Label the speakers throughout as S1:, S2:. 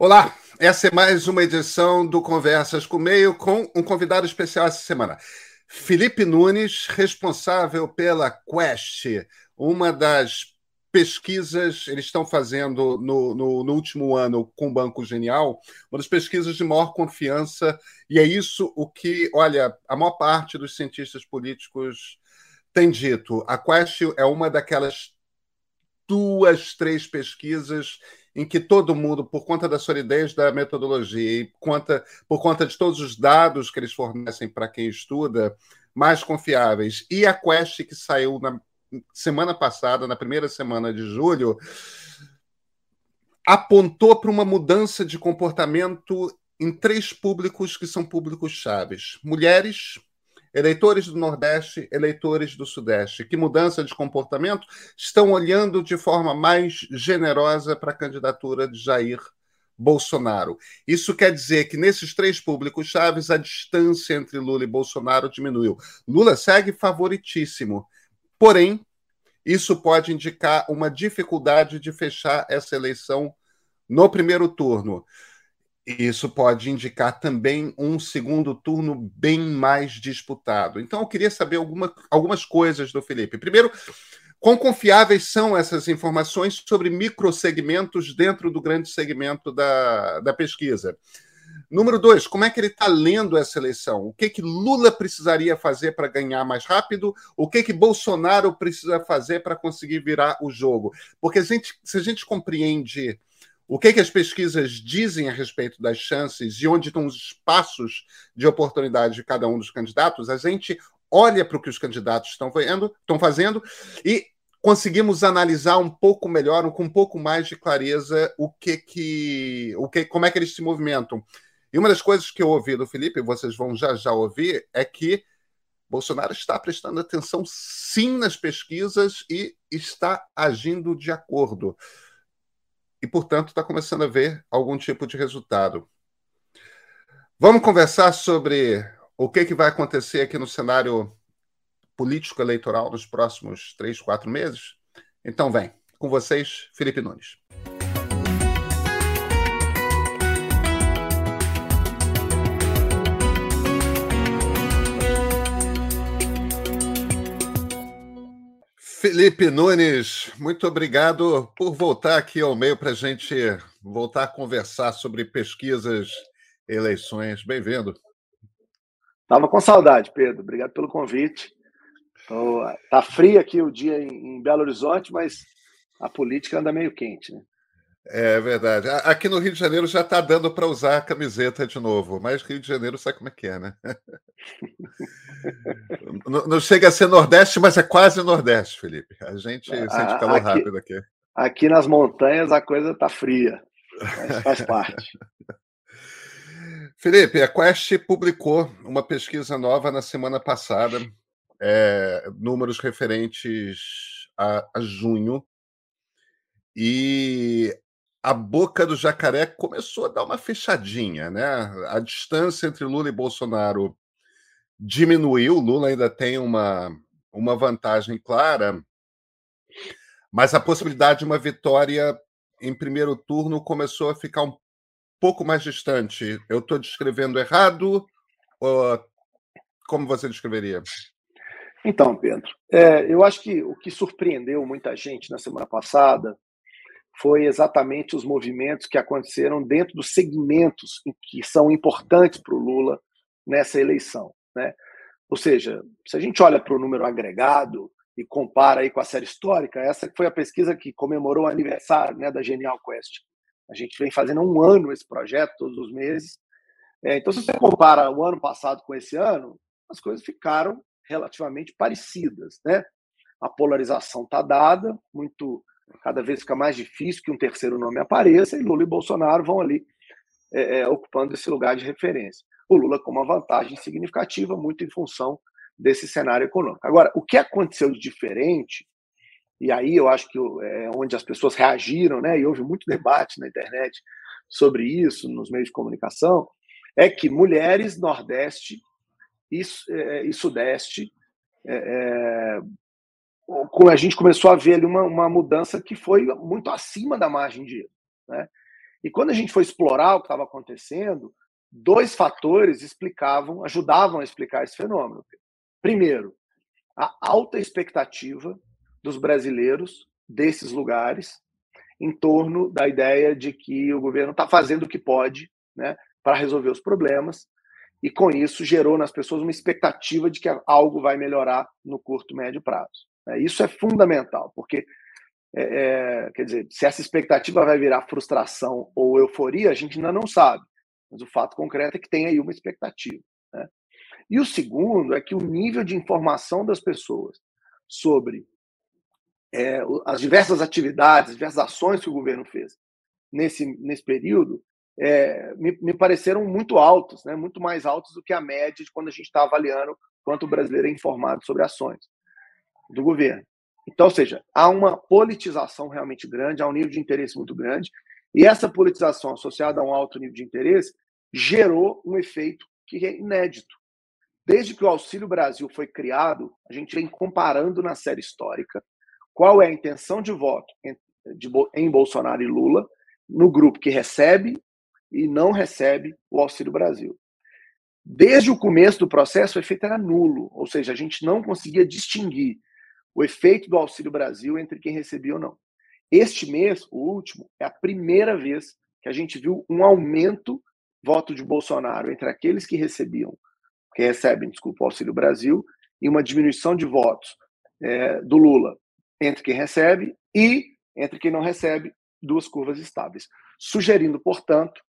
S1: Olá, essa é mais uma edição do Conversas com Meio com um convidado especial essa semana. Felipe Nunes, responsável pela Quest, uma das pesquisas, eles estão fazendo no, no, no, último ano com o Banco Genial, uma das pesquisas de maior confiança, e é isso o que, olha, a maior parte dos cientistas políticos tem dito. A Quest é uma daquelas duas, três pesquisas em que todo mundo, por conta da solidez da metodologia e conta, por conta de todos os dados que eles fornecem para quem estuda, mais confiáveis. E a Quest, que saiu na semana passada, na primeira semana de julho, apontou para uma mudança de comportamento em três públicos que são públicos chaves: mulheres, eleitores do Nordeste, eleitores do Sudeste, que mudança de comportamento estão olhando de forma mais generosa para a candidatura de Jair Bolsonaro. Isso quer dizer que nesses três públicos chaves a distância entre Lula e Bolsonaro diminuiu. Lula segue favoritíssimo. Porém, isso pode indicar uma dificuldade de fechar essa eleição no primeiro turno. Isso pode indicar também um segundo turno bem mais disputado. Então, eu queria saber alguma, algumas coisas do Felipe. Primeiro, quão confiáveis são essas informações sobre microsegmentos dentro do grande segmento da, da pesquisa? Número dois, como é que ele está lendo essa eleição? O que, que Lula precisaria fazer para ganhar mais rápido? O que, que Bolsonaro precisa fazer para conseguir virar o jogo? Porque a gente, se a gente compreende o que, que as pesquisas dizem a respeito das chances e onde estão os espaços de oportunidade de cada um dos candidatos, a gente olha para o que os candidatos estão, vendo, estão fazendo e conseguimos analisar um pouco melhor, com um pouco mais de clareza, o que que, o que, como é que eles se movimentam. E uma das coisas que eu ouvi do Felipe, vocês vão já já ouvir, é que Bolsonaro está prestando atenção sim nas pesquisas e está agindo de acordo e, portanto, está começando a ver algum tipo de resultado. Vamos conversar sobre o que, que vai acontecer aqui no cenário político eleitoral nos próximos três, quatro meses? Então, vem. Com vocês, Felipe Nunes. Felipe Nunes, muito obrigado por voltar aqui ao meio para a gente voltar a conversar sobre pesquisas, eleições. Bem-vindo.
S2: Estava com saudade, Pedro. Obrigado pelo convite. Está frio aqui o dia em Belo Horizonte, mas a política anda meio quente, né?
S1: É verdade. Aqui no Rio de Janeiro já está dando para usar a camiseta de novo, mas Rio de Janeiro sabe como é que é, né? não, não, chega a ser Nordeste, mas é quase Nordeste, Felipe. A gente sente calor aqui, rápido aqui.
S2: Aqui nas montanhas a coisa está fria, mas faz parte.
S1: Felipe, a Quest publicou uma pesquisa nova na semana passada, é, números referentes a, a junho, e a boca do jacaré começou a dar uma fechadinha, né? A distância entre Lula e Bolsonaro diminuiu. Lula ainda tem uma, uma vantagem clara, mas a possibilidade de uma vitória em primeiro turno começou a ficar um pouco mais distante. Eu estou descrevendo errado? Ou como você descreveria?
S2: Então, Pedro, é, eu acho que o que surpreendeu muita gente na semana passada foi exatamente os movimentos que aconteceram dentro dos segmentos que são importantes para o Lula nessa eleição. Né? Ou seja, se a gente olha para o número agregado e compara aí com a série histórica, essa foi a pesquisa que comemorou o aniversário né, da Genial Quest. A gente vem fazendo um ano esse projeto, todos os meses. É, então, se você compara o ano passado com esse ano, as coisas ficaram relativamente parecidas. Né? A polarização está dada, muito cada vez fica mais difícil que um terceiro nome apareça e Lula e Bolsonaro vão ali é, é, ocupando esse lugar de referência. O Lula com uma vantagem significativa, muito em função desse cenário econômico. Agora, o que aconteceu de diferente, e aí eu acho que é onde as pessoas reagiram, né, e houve muito debate na internet sobre isso, nos meios de comunicação, é que mulheres Nordeste e, é, e Sudeste é, é a gente começou a ver ali uma, uma mudança que foi muito acima da margem de erro. Né? E quando a gente foi explorar o que estava acontecendo, dois fatores explicavam, ajudavam a explicar esse fenômeno. Primeiro, a alta expectativa dos brasileiros desses lugares em torno da ideia de que o governo está fazendo o que pode né, para resolver os problemas, e com isso gerou nas pessoas uma expectativa de que algo vai melhorar no curto, médio prazo. Né. Isso é fundamental, porque é, é, quer dizer, se essa expectativa vai virar frustração ou euforia, a gente ainda não sabe. Mas o fato concreto é que tem aí uma expectativa. Né? E o segundo é que o nível de informação das pessoas sobre é, as diversas atividades, as diversas ações que o governo fez nesse, nesse período, é, me, me, pareceram muito altos, né? muito mais altos do que a média de quando a gente está avaliando quanto o brasileiro é informado sobre ações do governo. Então, ou seja, há uma politização realmente grande, há um nível de interesse muito grande, e essa politização associada a um alto nível de interesse gerou um efeito que é inédito. Desde que o Auxílio Brasil foi criado, a gente vem comparando na série histórica qual é a intenção de voto em Bolsonaro e Lula no grupo que recebe e não recebe o Auxílio Brasil. Desde o começo do processo, o efeito era nulo, ou seja, a gente não conseguia distinguir o efeito do Auxílio Brasil entre quem recebia ou não. Este mês, o último, é a primeira vez que a gente viu um aumento voto de Bolsonaro entre aqueles que recebiam, que recebem, desculpa, o Auxílio Brasil, e uma diminuição de votos é, do Lula entre quem recebe e entre quem não recebe, duas curvas estáveis. Sugerindo, portanto,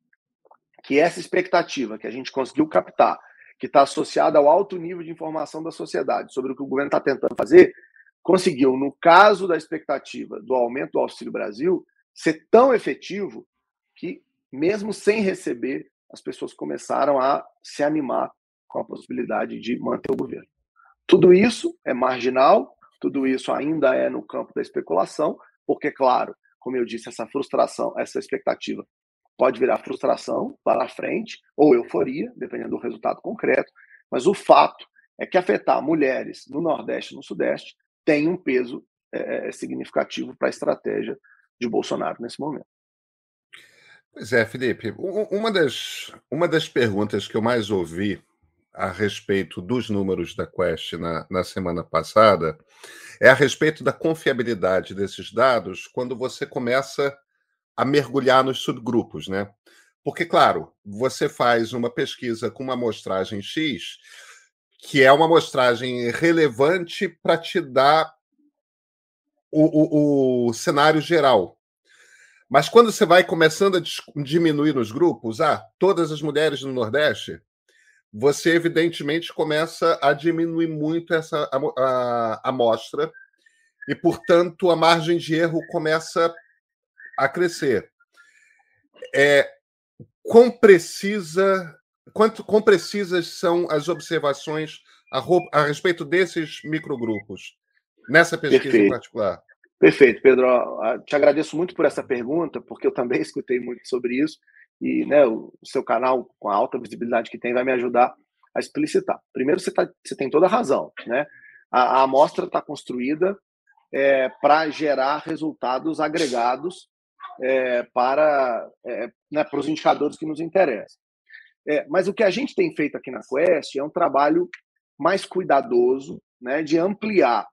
S2: que essa expectativa que a gente conseguiu captar, que está associada ao alto nível de informação da sociedade sobre o que o governo está tentando fazer, conseguiu, no caso da expectativa do aumento do Auxílio Brasil, ser tão efetivo que, mesmo sem receber, as pessoas começaram a se animar com a possibilidade de manter o governo. Tudo isso é marginal, tudo isso ainda é no campo da especulação, porque, claro, como eu disse, essa frustração, essa expectativa pode virar frustração lá na frente, ou euforia, dependendo do resultado concreto, mas o fato é que afetar mulheres no Nordeste e no Sudeste tem um peso é, é significativo para a estratégia de Bolsonaro nesse momento.
S1: Pois é, Felipe. Uma das, uma das perguntas que eu mais ouvi a respeito dos números da Quest na, na semana passada é a respeito da confiabilidade desses dados quando você começa a mergulhar nos subgrupos, né? Porque, claro, você faz uma pesquisa com uma amostragem X, que é uma amostragem relevante para te dar o, o, o cenário geral. Mas quando você vai começando a diminuir nos grupos, ah, todas as mulheres no Nordeste, você evidentemente começa a diminuir muito essa amostra e, portanto, a margem de erro começa a crescer. É, quão precisa, quanto quão precisas são as observações a, a respeito desses microgrupos nessa pesquisa Perfeito. em particular?
S2: Perfeito, Pedro. Te agradeço muito por essa pergunta, porque eu também escutei muito sobre isso e né, o seu canal, com a alta visibilidade que tem, vai me ajudar a explicitar. Primeiro, você, tá, você tem toda a razão. Né? A, a amostra está construída é, para gerar resultados agregados é, para, é, né, para os indicadores que nos interessam. É, mas o que a gente tem feito aqui na Quest é um trabalho mais cuidadoso né, de ampliar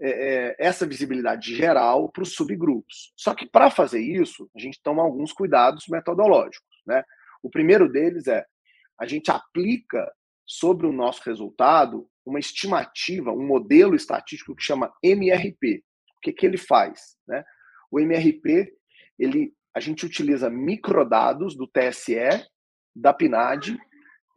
S2: é, é, essa visibilidade geral para os subgrupos. Só que para fazer isso, a gente toma alguns cuidados metodológicos. Né? O primeiro deles é a gente aplica sobre o nosso resultado uma estimativa, um modelo estatístico que chama MRP. O que, que ele faz? Né? O MRP, ele, a gente utiliza microdados do TSE, da PNAD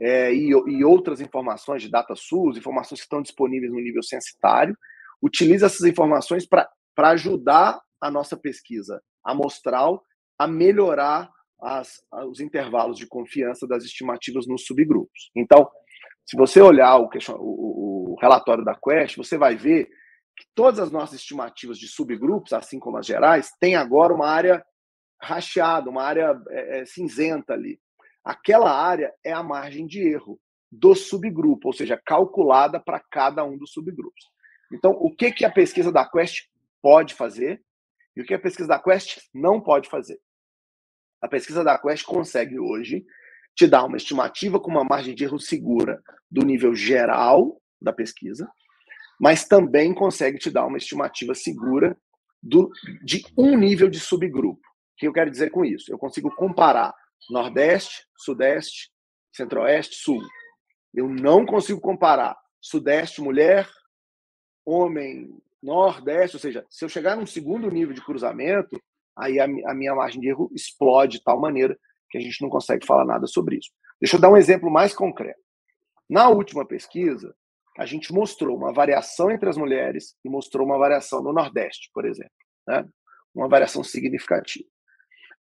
S2: é, e, e outras informações de DataSUS, informações que estão disponíveis no nível censitário, utiliza essas informações para ajudar a nossa pesquisa amostral a melhorar as, os intervalos de confiança das estimativas nos subgrupos. Então, se você olhar o, o, o relatório da Quest, você vai ver que todas as nossas estimativas de subgrupos, assim como as gerais, têm agora uma área racheada, uma área é, cinzenta ali. Aquela área é a margem de erro do subgrupo, ou seja, calculada para cada um dos subgrupos. Então, o que, que a pesquisa da Quest pode fazer e o que a pesquisa da Quest não pode fazer? A pesquisa da Quest consegue hoje te dar uma estimativa com uma margem de erro segura do nível geral da pesquisa, mas também consegue te dar uma estimativa segura do, de um nível de subgrupo. O que eu quero dizer com isso? Eu consigo comparar Nordeste, Sudeste, Centro-Oeste, Sul. Eu não consigo comparar Sudeste, mulher, homem, Nordeste, ou seja, se eu chegar num segundo nível de cruzamento, aí a, a minha margem de erro explode de tal maneira que a gente não consegue falar nada sobre isso. Deixa eu dar um exemplo mais concreto. Na última pesquisa, a gente mostrou uma variação entre as mulheres e mostrou uma variação no Nordeste, por exemplo. Né? Uma variação significativa.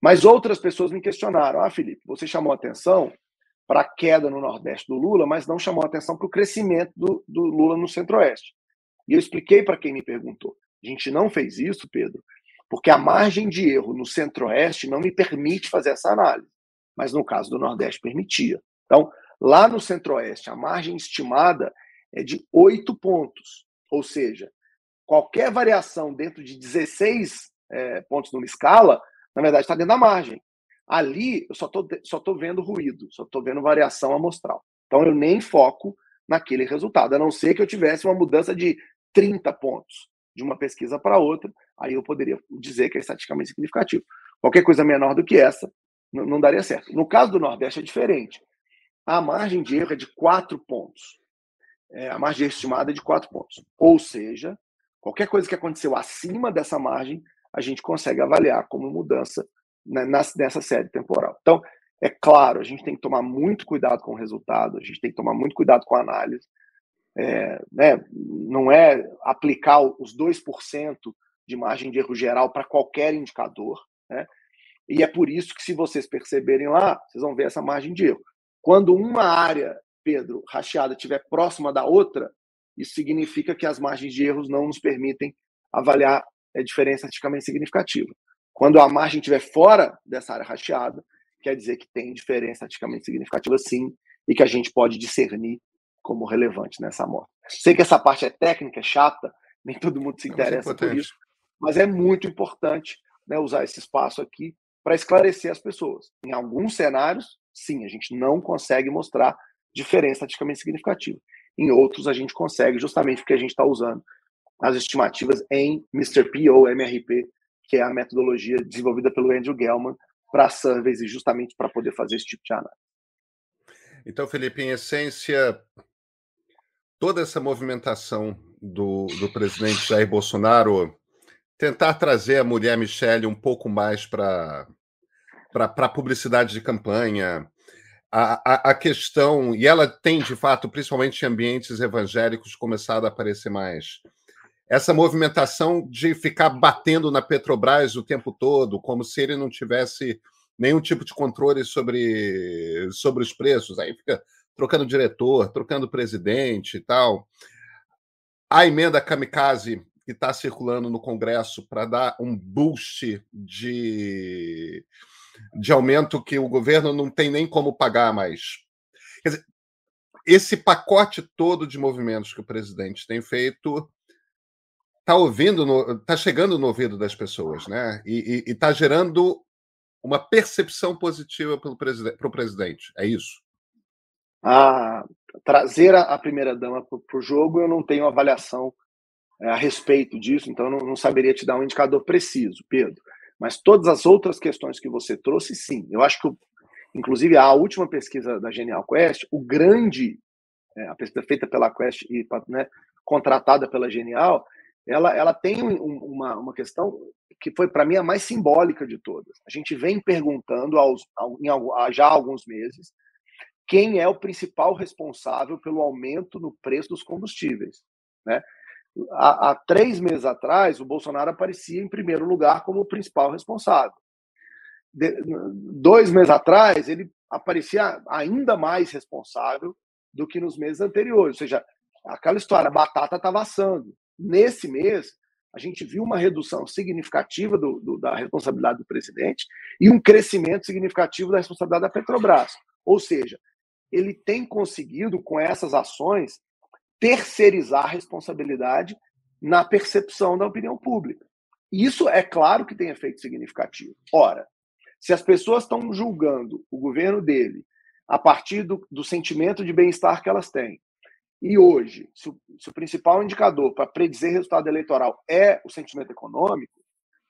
S2: Mas outras pessoas me questionaram: ah, Felipe, você chamou atenção para a queda no Nordeste do Lula, mas não chamou atenção para o crescimento do, do Lula no Centro-Oeste. E eu expliquei para quem me perguntou: a gente não fez isso, Pedro, porque a margem de erro no Centro-Oeste não me permite fazer essa análise, mas no caso do Nordeste permitia. Então, lá no Centro-Oeste, a margem estimada é de 8 pontos, ou seja, qualquer variação dentro de 16 é, pontos numa escala, na verdade está dentro da margem. Ali eu só estou só tô vendo ruído, só estou vendo variação amostral. Então eu nem foco naquele resultado, a não ser que eu tivesse uma mudança de 30 pontos de uma pesquisa para outra, aí eu poderia dizer que é estatisticamente significativo. Qualquer coisa menor do que essa não, não daria certo. No caso do Nordeste é diferente. A margem de erro é de 4 pontos. É, a margem estimada é de 4 pontos. Ou seja, qualquer coisa que aconteceu acima dessa margem, a gente consegue avaliar como mudança nessa série temporal. Então, é claro, a gente tem que tomar muito cuidado com o resultado, a gente tem que tomar muito cuidado com a análise. É, né, não é aplicar os 2% de margem de erro geral para qualquer indicador. Né? E é por isso que, se vocês perceberem lá, vocês vão ver essa margem de erro. Quando uma área, Pedro, racheada estiver próxima da outra, isso significa que as margens de erros não nos permitem avaliar a diferença estatisticamente significativa. Quando a margem estiver fora dessa área racheada, quer dizer que tem diferença estatisticamente significativa sim, e que a gente pode discernir como relevante nessa amostra. Sei que essa parte é técnica, é chata, nem todo mundo se é interessa é por isso, mas é muito importante né, usar esse espaço aqui para esclarecer as pessoas. Em alguns cenários, sim, a gente não consegue mostrar diferença estatisticamente significativa. Em outros, a gente consegue, justamente porque a gente está usando as estimativas em Mr. P ou MRP, que é a metodologia desenvolvida pelo Andrew Gelman para surveys e justamente para poder fazer esse tipo de análise.
S1: Então, Felipe, em essência, toda essa movimentação do, do presidente Jair Bolsonaro tentar trazer a mulher Michelle um pouco mais para a publicidade de campanha, a, a, a, questão, e ela tem, de fato, principalmente em ambientes evangélicos, começado a aparecer mais. Essa movimentação de ficar batendo na Petrobras o tempo todo, como se ele não tivesse nenhum tipo de controle sobre, sobre os preços. Aí fica trocando diretor, trocando presidente e tal. A emenda kamikaze que está circulando no Congresso para dar um boost de, de aumento que o governo não tem nem como pagar mais. Quer dizer, esse pacote todo de movimentos que o presidente tem feito está ouvindo, está chegando no ouvido das pessoas, né? E está gerando uma percepção positiva para o presidente. É isso?
S2: a trazer a, a primeira-dama para o jogo, eu não tenho avaliação é, a respeito disso, então não, não saberia te dar um indicador preciso, Pedro. Mas todas as outras questões que você trouxe, sim. Eu acho que, inclusive, a última pesquisa da Genial Quest, o grande, é, a pesquisa feita pela Quest e né, contratada pela Genial, ela, ela tem um, uma, uma questão que foi, para mim, a mais simbólica de todas. A gente vem perguntando aos, em, já há alguns meses quem é o principal responsável pelo aumento no preço dos combustíveis. Né? Há, há, três meses atrás, o Bolsonaro aparecia em primeiro lugar como o principal responsável. De, dois meses atrás, ele aparecia ainda mais responsável do que nos meses anteriores. Ou seja, aquela história, a batata estava assando. Nesse mês, a gente viu uma redução significativa do, do, da responsabilidade do presidente e um crescimento significativo da responsabilidade da Petrobras. Ou seja, ele tem conseguido, com essas ações, terceirizar a responsabilidade na percepção da opinião pública. Isso é claro que tem efeito significativo. Ora, Se as pessoas estão julgando o governo dele a partir do, do sentimento de bem-estar que elas têm, e hoje, se o, se o principal indicador para predizer resultado eleitoral é o sentimento econômico,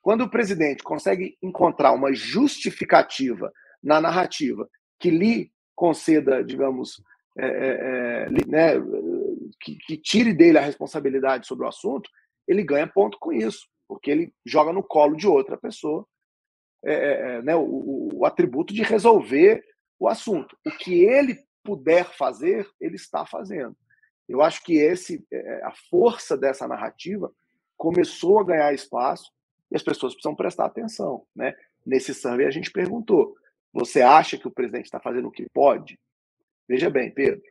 S2: quando o presidente consegue encontrar uma justificativa na narrativa que lhe conceda, digamos, é, é, é né, que, que, tire dele a responsabilidade sobre o assunto, ele ganha ponto com isso, porque ele joga no colo de outra pessoa é, é, é né, o, o, atributo de resolver o assunto. O que ele puder fazer, ele está fazendo. Eu acho que esse, é, a força dessa narrativa começou a ganhar espaço e as pessoas precisam prestar atenção. Né? Nesse survey a gente perguntou: você acha que o presidente está fazendo o que pode? Veja bem, Pedro,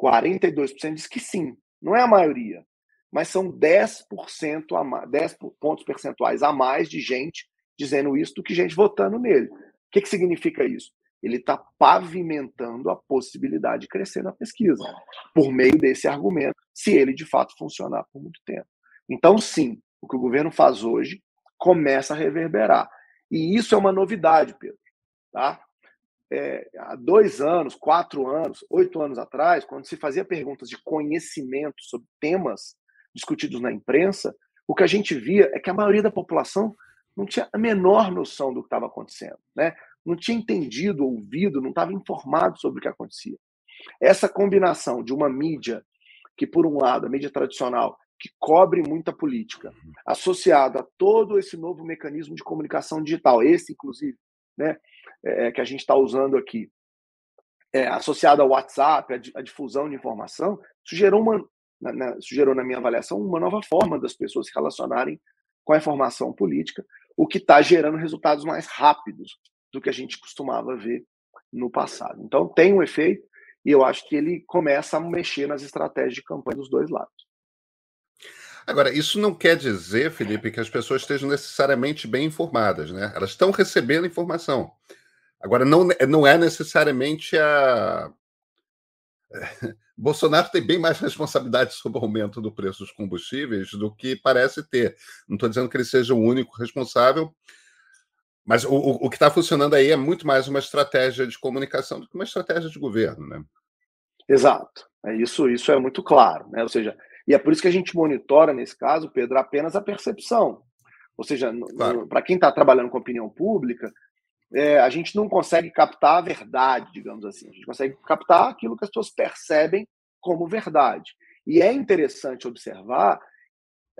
S2: 42% diz que sim. Não é a maioria, mas são 10%, a mais, 10 pontos percentuais a mais de gente dizendo isso do que gente votando nele. O que, que significa isso? Ele está pavimentando a possibilidade de crescer na pesquisa, por meio desse argumento, se ele de fato funcionar por muito tempo. Então, sim, o que o governo faz hoje começa a reverberar. E isso é uma novidade, Pedro. Tá? É, há dois anos, quatro anos, oito anos atrás, quando se fazia perguntas de conhecimento sobre temas discutidos na imprensa, o que a gente via é que a maioria da população não tinha a menor noção do que estava acontecendo. Né? Não tinha entendido, ouvido, não estava informado sobre o que acontecia. Essa combinação de uma mídia que, por um lado, a mídia tradicional, que cobre muita política, associado a todo esse novo mecanismo de comunicação digital, esse, inclusive, né, é, que a gente está usando aqui, é, associado ao WhatsApp, a, a, difusão de informação, isso gerou, uma, na, na, gerou, na minha avaliação, uma nova forma das pessoas se relacionarem com a informação política, o que está gerando resultados mais rápidos do que a gente costumava ver no passado. Então, tem um efeito e eu acho que ele começa a mexer nas estratégias de campanha dos dois lados.
S1: Agora, isso não quer dizer, Felipe, que as pessoas estejam necessariamente bem informadas, né? Elas estão recebendo informação. Agora, não, não é necessariamente a. Bolsonaro tem bem mais responsabilidade sobre o aumento do preço dos combustíveis do que parece ter. Não estou dizendo que ele seja o único responsável, mas o, o que está funcionando aí é muito mais uma estratégia de comunicação do que uma estratégia de governo, né?
S2: Exato. É isso, isso é muito claro, né? Ou seja, e é por isso que a gente monitora nesse caso, Pedro, apenas a percepção. Ou seja, claro. para quem está trabalhando com opinião pública, é, a gente não consegue captar a verdade, digamos assim. A gente consegue captar aquilo que as pessoas percebem como verdade. E é interessante observar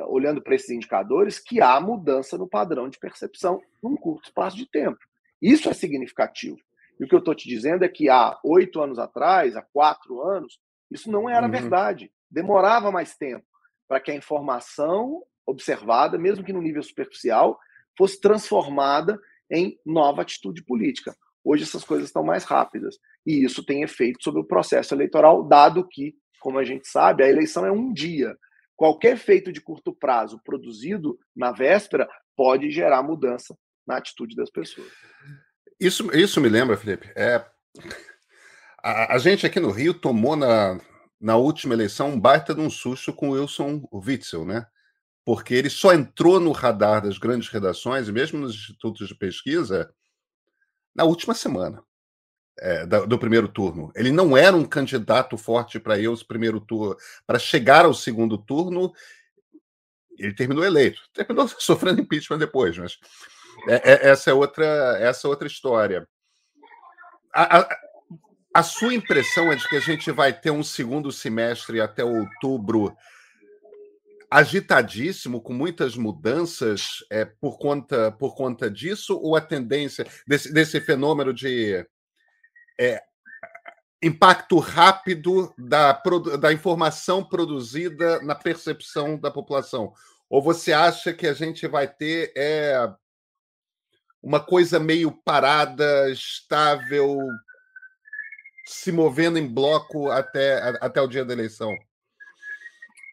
S2: olhando para esses indicadores, que há mudança no padrão de percepção num curto espaço de tempo. Isso é significativo. E o que eu estou te dizendo é que há oito anos atrás, há quatro anos, isso não era uhum. verdade. Demorava mais tempo para que a informação observada, mesmo que no nível superficial, fosse transformada em nova atitude política. Hoje essas coisas estão mais rápidas. E isso tem efeito sobre o processo eleitoral, dado que, como a gente sabe, a eleição é um dia qualquer feito de curto prazo produzido na véspera pode gerar mudança na atitude das pessoas.
S1: Isso, isso me lembra, Felipe. É, a, a gente aqui no Rio tomou na, na última eleição um baita de um susto com o Wilson Witzel, né? Porque ele só entrou no radar das grandes redações, e mesmo nos institutos de pesquisa, na última semana é, do, do, primeiro turno. Ele não era um candidato forte para ir ao primeiro turno, para chegar ao segundo turno. Ele terminou eleito, terminou sofrendo impeachment depois, mas é, é, essa é outra, essa é outra história. A, a, a sua impressão é de que a gente vai ter um segundo semestre até outubro agitadíssimo, com muitas mudanças é, por, conta, por conta disso, ou a tendência desse, desse fenômeno de é, impacto rápido da, da informação produzida na percepção da população? Ou você acha que a gente vai ter é, uma coisa meio parada, estável, se movendo em bloco até, até o dia da eleição?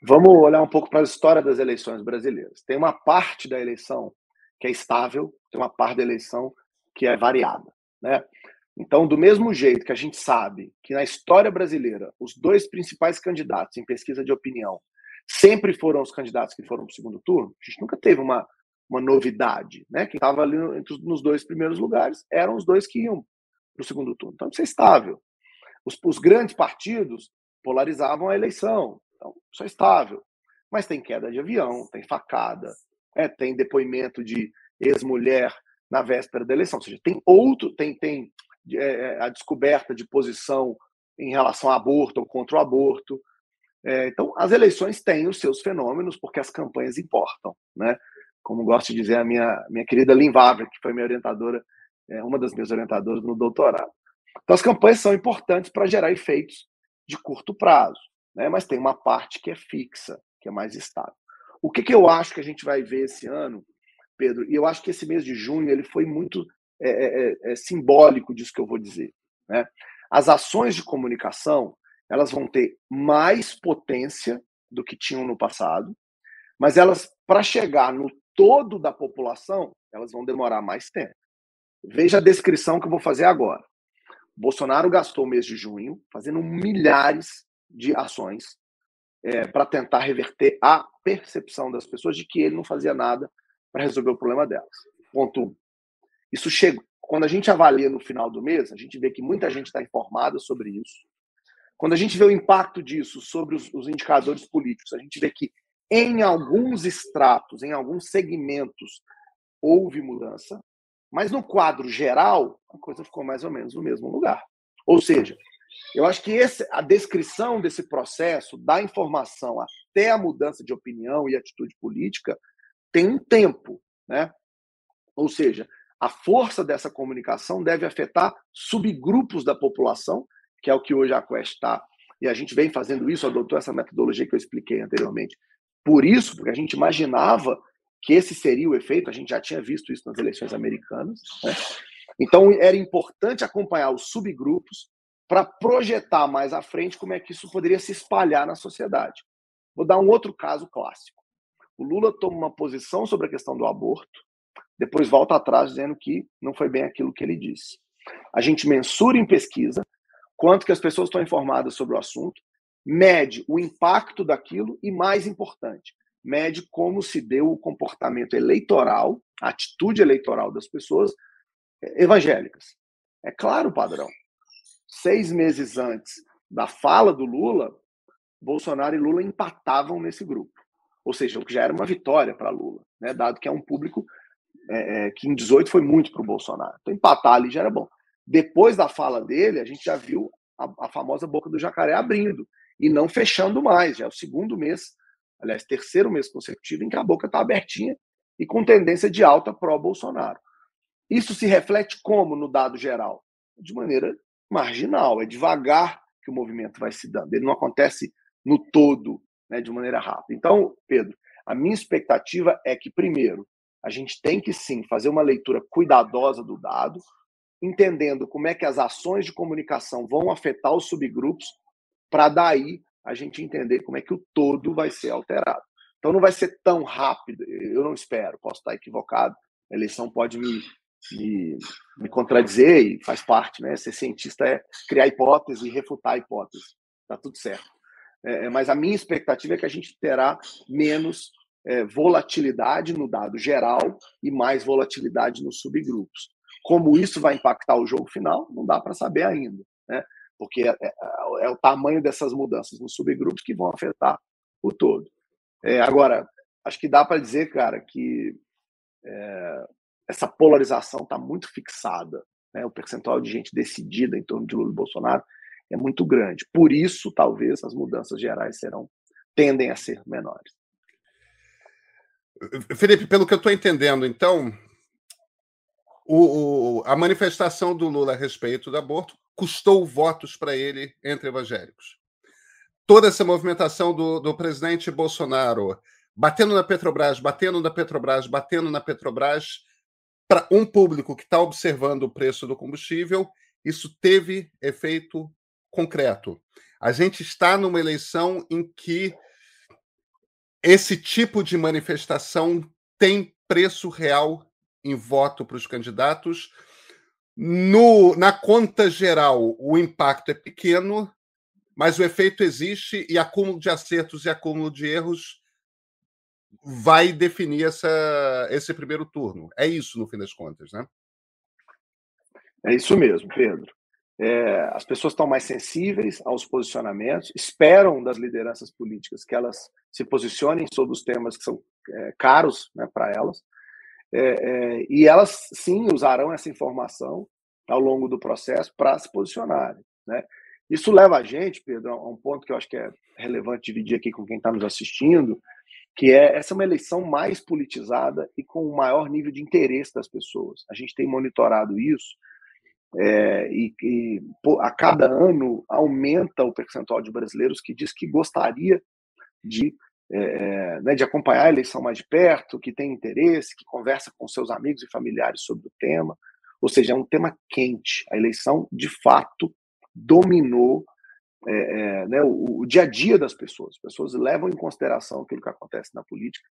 S2: Vamos olhar um pouco para a história das eleições brasileiras. Tem uma parte da eleição que é estável, tem uma parte da eleição que é variada. Né? Então, do mesmo jeito que a gente sabe que na história brasileira os dois principais candidatos em pesquisa de opinião sempre foram os candidatos que foram para o segundo turno, a gente nunca teve uma, uma novidade. Né? Quem estava ali nos dois primeiros lugares eram os dois que iam para o segundo turno. Então, isso é estável. Os, os, grandes partidos polarizavam a eleição. Então, isso é estável. Mas tem queda de avião, tem facada, é, tem depoimento de ex-mulher na véspera da eleição. Ou seja, tem outro, tem, tem é, a descoberta de posição em relação ao aborto ou contra o aborto. É, então, as eleições têm os seus fenômenos, porque as campanhas importam. Né? como gosta de dizer a minha, minha querida Waver, que foi minha orientadora, é, uma das minhas orientadoras no doutorado. Então, as campanhas são importantes para gerar efeitos de curto prazo, né? mas tem uma parte que é fixa, que é mais estável. O que, que eu acho que a gente vai ver esse ano, Pedro? E eu acho que esse mês de junho ele foi muito é, é, é, é simbólico disso que eu vou dizer. Né? As ações de comunicação elas vão ter mais potência do que tinham no passado, mas elas, para chegar no todo da população, elas vão demorar mais tempo. Veja a descrição que eu vou fazer agora. Bolsonaro gastou o mês de junho fazendo milhares de ações é, para tentar reverter a percepção das pessoas de que ele não fazia nada para resolver o problema delas. Ponto um. Isso chega. Quando a gente avalia no final do mês, a gente vê que muita gente está informada sobre isso. Quando a gente vê o impacto disso sobre os, os indicadores políticos, a gente vê que em alguns estratos, em alguns segmentos, houve mudança, mas no quadro geral, a coisa ficou mais ou menos no mesmo lugar. Ou seja, eu acho que esse, a descrição desse processo, da informação até a mudança de opinião e atitude política, tem um tempo. Né? Ou seja, a força dessa comunicação deve afetar subgrupos da população, que é o que hoje a Quest está. E a gente vem fazendo isso, adotou essa metodologia que eu expliquei anteriormente, por isso, porque a gente imaginava que esse seria o efeito, a gente já tinha visto isso nas eleições americanas. Né? Então, era importante acompanhar os subgrupos para projetar mais à frente como é que isso poderia se espalhar na sociedade. Vou dar um outro caso clássico. O Lula toma uma posição sobre a questão do aborto, depois volta atrás dizendo que não foi bem aquilo que ele disse. A gente mensura em pesquisa quanto que as pessoas estão informadas sobre o assunto, mede o impacto daquilo e, mais importante, mede como se deu o comportamento eleitoral, a atitude eleitoral das pessoas eh, evangélicas. É claro o padrão. Seis meses antes da fala do Lula, Bolsonaro e Lula empatavam nesse grupo. Ou seja, o que já era uma vitória para Lula, né? dado que é um público é, que em 18 foi muito para o Bolsonaro. Então, empatar ali já era bom. Depois da fala dele, a gente já viu a, a famosa boca do jacaré abrindo e não fechando mais. Já é o segundo mês, aliás, terceiro mês consecutivo, em que a boca está abertinha e com tendência de alta pró-Bolsonaro. Isso se reflete como no dado geral? De maneira marginal, é devagar que o movimento vai se dando. Ele não acontece no todo, né, de maneira rápida. Então, Pedro, a minha expectativa é que, primeiro, a gente tem que sim fazer uma leitura cuidadosa do dado, entendendo como é que as ações de comunicação vão afetar os subgrupos para daí a gente entender como é que o todo vai ser alterado. Então não vai ser tão rápido, eu não espero, posso estar equivocado, a eleição pode me, me, me contradizer e faz parte, né? Ser cientista é criar hipótese e refutar hipótese, tá tudo certo. É, é, mas a minha expectativa é que a gente terá menos é, volatilidade no dado geral e mais volatilidade nos subgrupos. Como isso vai impactar o jogo final, não dá para saber ainda. Né? porque é, é, é, o tamanho dessas mudanças nos subgrupos que vão afetar o todo. É, agora, acho que dá para dizer, cara, que é, essa polarização está muito fixada. Né? O percentual de gente decidida em torno de Lula e Bolsonaro é muito grande. Por isso, talvez, as mudanças gerais serão tendem a ser menores.
S1: Felipe, pelo que eu estou entendendo, então, o, o, a manifestação do Lula a respeito do aborto custou votos para ele entre evangélicos. Toda essa movimentação do, do presidente Bolsonaro batendo na Petrobras, batendo na Petrobras, batendo na Petrobras, para um público que está observando o preço do combustível, isso teve efeito concreto. A gente está numa eleição em que esse tipo de manifestação tem preço real em voto para os candidatos, no, na conta geral, o impacto é pequeno, mas o efeito existe e acúmulo de acertos e acúmulo de erros vai definir essa, esse primeiro turno. É isso, no fim das contas, né?
S2: É isso mesmo, Pedro. É, as pessoas estão mais sensíveis aos posicionamentos, esperam das lideranças políticas que elas se posicionem sobre os temas que são é, caros né, para elas, é, é, e elas sim usarão essa informação ao longo do processo para se posicionarem. Né? Isso leva a gente, Pedro, a um ponto que eu acho que é relevante dividir aqui com quem está nos assistindo, que é essa é uma eleição mais politizada e com o maior nível de interesse das pessoas. A gente tem monitorado isso é, e, a cada ano aumenta o percentual de brasileiros que diz que gostaria de, é, né, de acompanhar a eleição mais de perto, que tem interesse, que conversa com seus amigos e familiares sobre o tema. Ou seja, é um tema quente. A eleição, de fato, dominou é, é, né, o, o, dia a dia das pessoas. As pessoas levam em consideração aquilo que acontece na política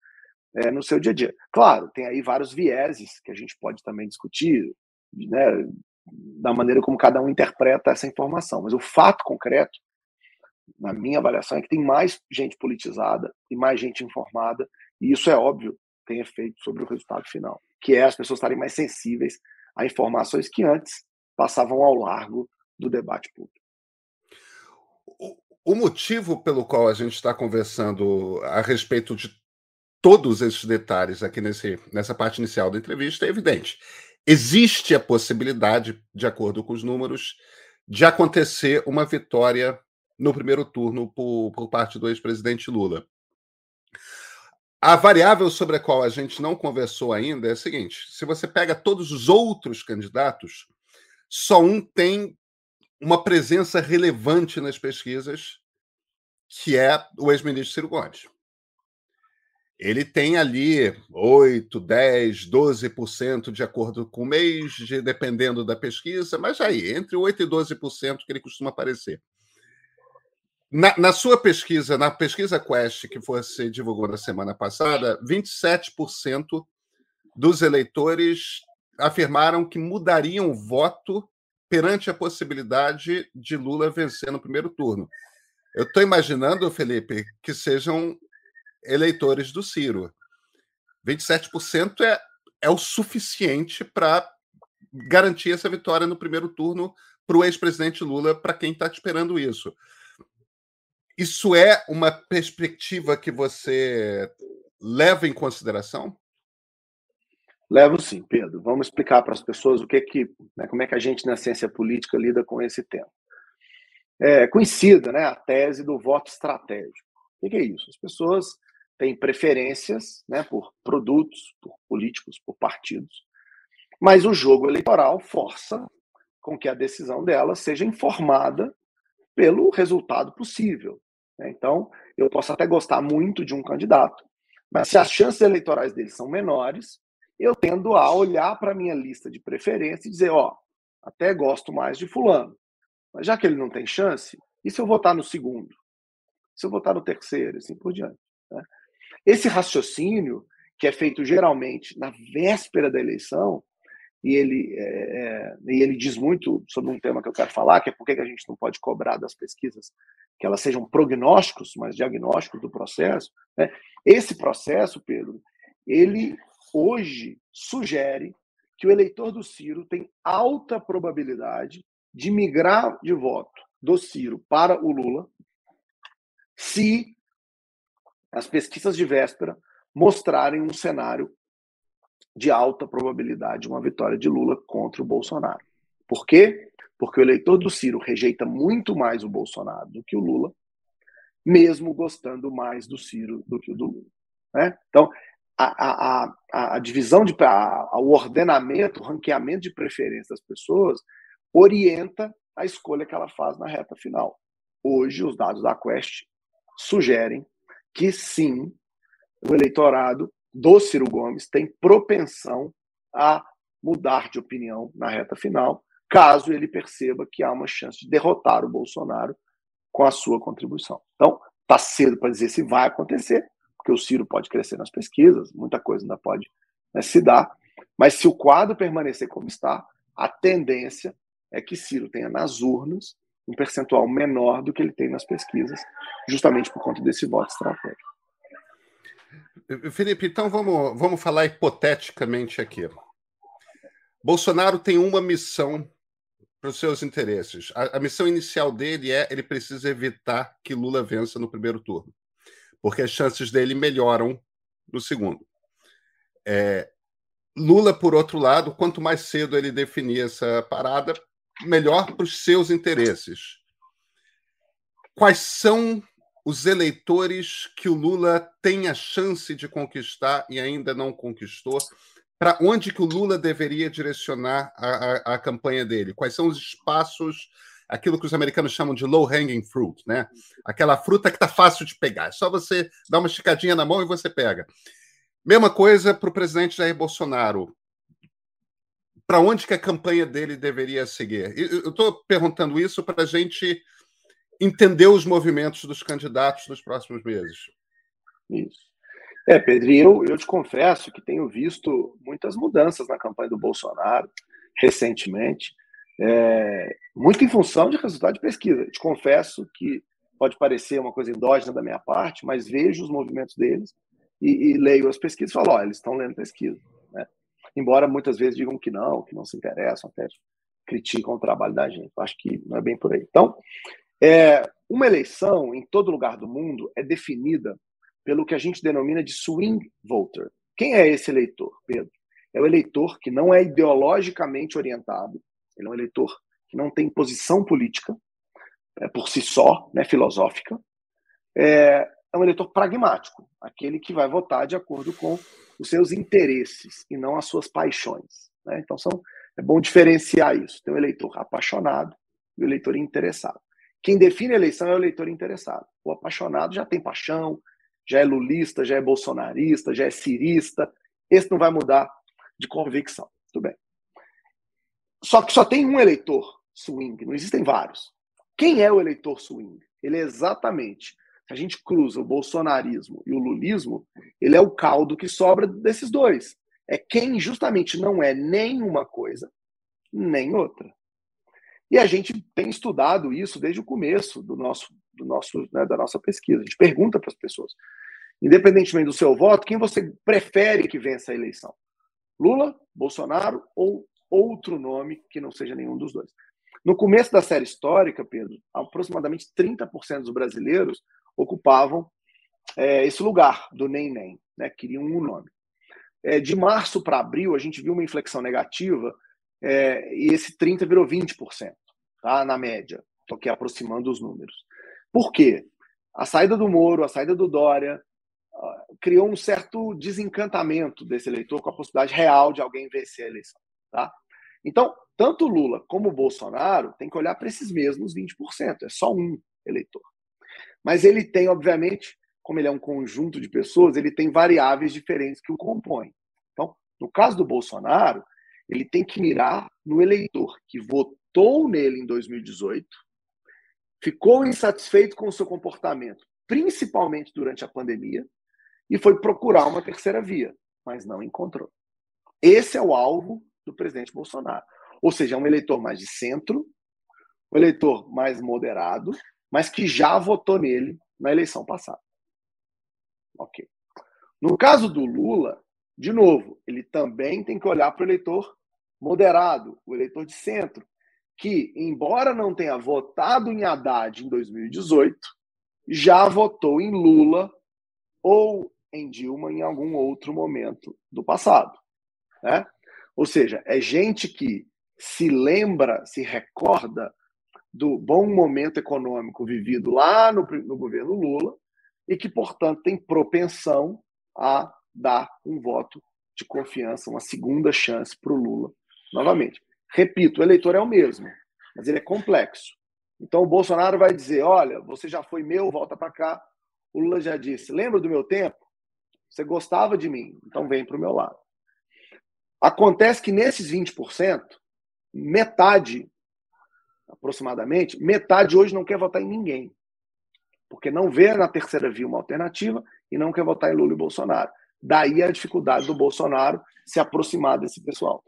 S2: é, no seu dia a dia. Claro, tem aí vários vieses que a gente pode também discutir, né, da maneira como cada um interpreta essa informação. Mas o fato concreto, na minha avaliação, é que tem mais gente politizada e mais gente informada, e isso é óbvio, tem efeito sobre o resultado final, que é as pessoas estarem mais sensíveis a informações que antes passavam ao largo do debate público.
S1: O motivo pelo qual a gente está conversando a respeito de todos esses detalhes aqui nesse, nessa parte inicial da entrevista é evidente. Existe a possibilidade, de acordo com os números, de acontecer uma vitória no primeiro turno por, por parte do ex-presidente Lula. A variável sobre a qual a gente não conversou ainda é a seguinte: se você pega todos os outros candidatos, só um tem uma presença relevante nas pesquisas, que é o ex-ministro Ciro Gomes. Ele tem ali 8, 10, 12% de acordo com o mês, dependendo da pesquisa, mas aí, entre 8 e 12% que ele costuma aparecer. Na, na, sua pesquisa, na pesquisa Quest que você divulgou na semana passada, 27% dos eleitores afirmaram que mudariam o voto perante a possibilidade de Lula vencer no primeiro turno. Eu estou imaginando, Felipe, que sejam eleitores do Ciro. 27% é, é o suficiente para garantir essa vitória no primeiro turno para o ex-presidente Lula, para quem está esperando isso. Isso é uma perspectiva que você leva em consideração?
S2: Levo sim, Pedro. Vamos explicar para as pessoas o que que, né, como é que a gente na ciência política lida com esse tema. É conhecida, né, a tese do voto estratégico. O que é isso? As pessoas têm preferências, né, por produtos, por políticos, por partidos, mas o jogo eleitoral força com que a decisão delas seja informada pelo resultado possível. Né. Então, eu posso até gostar muito de um candidato, mas se as chances eleitorais dele são menores, eu tendo a olhar para a minha lista de preferência e dizer, ó, até gosto mais de fulano. Mas já que ele não tem chance, e se eu votar no segundo? Se eu votar no terceiro, assim por diante. Né? Esse raciocínio, que é feito geralmente na véspera da eleição, e ele, é, é, e ele diz muito sobre um tema que eu quero falar, que é por que a gente não pode cobrar das pesquisas que elas sejam prognósticos, mas diagnósticos do processo. Né? Esse processo, Pedro, ele hoje sugere que o eleitor do Ciro tem alta probabilidade de migrar de voto do Ciro para o Lula se as pesquisas de véspera mostrarem um cenário de alta probabilidade de uma vitória de Lula contra o Bolsonaro. Por quê? Porque o eleitor do Ciro rejeita muito mais o Bolsonaro do que o Lula, mesmo gostando mais do Ciro do que do Lula. Né? Então, a, a, a, divisão de a, o ordenamento, o ranqueamento de preferência das pessoas orienta a escolha que ela faz na reta final. Hoje, os dados da Quest sugerem que sim, o eleitorado do Ciro Gomes tem propensão a mudar de opinião na reta final, caso ele perceba que há uma chance de derrotar o Bolsonaro com a sua contribuição. Então, está cedo para dizer se vai acontecer, porque o Ciro pode crescer nas pesquisas, muita coisa ainda pode né, se dar, mas se o quadro permanecer como está, a tendência é que Ciro tenha nas urnas um percentual menor do que ele tem nas pesquisas, justamente por conta desse voto estratégico.
S1: Felipe, então vamos, vamos falar hipoteticamente aqui. Bolsonaro tem uma missão para os seus interesses. A, a, missão inicial dele é ele precisa evitar que Lula vença no primeiro turno, porque as chances dele melhoram no segundo. É, Lula, por outro lado, quanto mais cedo ele definir essa parada, melhor para os seus interesses. Quais são os eleitores que o Lula tem a chance de conquistar e ainda não conquistou? para onde que o Lula deveria direcionar a, a, a, campanha dele? Quais são os espaços, aquilo que os americanos chamam de low hanging fruit, né? Aquela fruta que está fácil de pegar. É só você dar uma esticadinha na mão e você pega. Mesma coisa para o presidente Jair Bolsonaro. Para onde que a campanha dele deveria seguir? Eu estou perguntando isso para a gente entender os movimentos dos candidatos nos próximos meses.
S2: Isso. É, Pedro, eu, eu te confesso que tenho visto muitas mudanças na campanha do Bolsonaro recentemente, é, muito em função de resultado de pesquisa. Eu te confesso que pode parecer uma coisa endógena da minha parte, mas vejo os movimentos deles e, e leio as pesquisas e falo, olha, eles estão lendo pesquisa. Embora muitas vezes digam que não, que não se interessam, até criticam o trabalho da gente. Eu acho que não é bem por aí. Então, é, uma eleição em todo lugar do mundo é definida pelo que a gente denomina de swing voter. Quem é esse eleitor, Pedro? É o eleitor que não é ideologicamente orientado, ele é um eleitor que não tem posição política é, por si só, né, filosófica. É, é um eleitor pragmático, aquele que vai votar de acordo com os seus interesses e não as suas paixões. Né? Então são, é bom diferenciar isso. Tem o eleitor apaixonado e o eleitor interessado. Quem define a eleição é o eleitor interessado. O apaixonado já tem paixão, já é lulista, já é bolsonarista, já é cirista. Esse não vai mudar de convicção. Tudo bem. Só que só tem um eleitor swing, não existem vários. Quem é o eleitor swing? Ele é exatamente, se a gente cruza o bolsonarismo e o lulismo, ele é o caldo que sobra desses dois. É quem justamente não é nem uma coisa, nem outra. E a gente tem estudado isso desde o começo do nosso, do nosso, né, da nossa pesquisa. A gente pergunta para as pessoas, independentemente do seu voto, quem você prefere que vença a eleição? Lula, Bolsonaro ou outro nome que não seja nenhum dos dois? No começo da série histórica, Pedro, aproximadamente 30% dos brasileiros ocupavam é, esse lugar do nem-nem, né? queriam um nome. É, de março para abril, a gente viu uma inflexão negativa é, e esse 30% virou 20%, tá? na média. Estou aqui aproximando os números. Por quê? A saída do Moro, a saída do Dória, criou um certo desencantamento desse eleitor com a possibilidade real de alguém vencer a eleição. Tá? Então, tanto Lula como Bolsonaro tem que olhar para esses mesmos 20%. É só um eleitor. Mas ele tem, obviamente, como ele é um conjunto de pessoas, ele tem variáveis diferentes que o compõem. Então, no caso do Bolsonaro, ele tem que mirar no eleitor que votou nele em 2018, ficou insatisfeito com o seu comportamento, principalmente durante a pandemia, e foi procurar uma terceira via, mas não encontrou. Esse é o alvo do presidente Bolsonaro. Ou seja, é um eleitor mais de centro, um eleitor mais moderado, mas que já votou nele na eleição passada. Ok. No caso do Lula, de novo, ele também tem que olhar para o eleitor moderado, o eleitor de centro, que, embora não tenha votado em Haddad em 2018, já votou em Lula ou em Dilma em algum outro momento do passado. Né? Ou seja, é gente que se lembra, se recorda do bom momento econômico vivido lá no, no governo Lula e que, portanto, tem propensão a dar um voto de confiança, uma segunda chance para o Lula novamente. Repito, o eleitor é o mesmo, mas ele é complexo. Então o Bolsonaro vai dizer: olha, você já foi meu, volta para cá. O Lula já disse: lembra do meu tempo? Você gostava de mim, então vem para o meu lado. Acontece que nesses 20%, metade, aproximadamente, metade hoje não quer votar em ninguém. Porque não vê na terceira via uma alternativa e não quer votar em Lula e Bolsonaro. Daí a dificuldade do Bolsonaro se aproximar desse pessoal.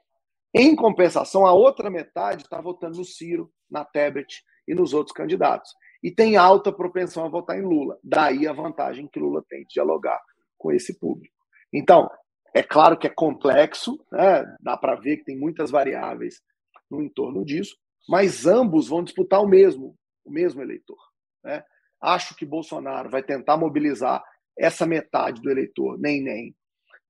S2: Em compensação, a outra metade está votando no Ciro, na Tebet e nos outros candidatos. E tem alta propensão a votar em Lula. Daí a vantagem que Lula tem de dialogar com esse público. Então, é claro que é complexo, né? dá para ver que tem muitas variáveis no entorno disso, mas ambos vão disputar o mesmo, o mesmo eleitor. Né? Acho que Bolsonaro vai tentar mobilizar essa metade do eleitor, nem nem,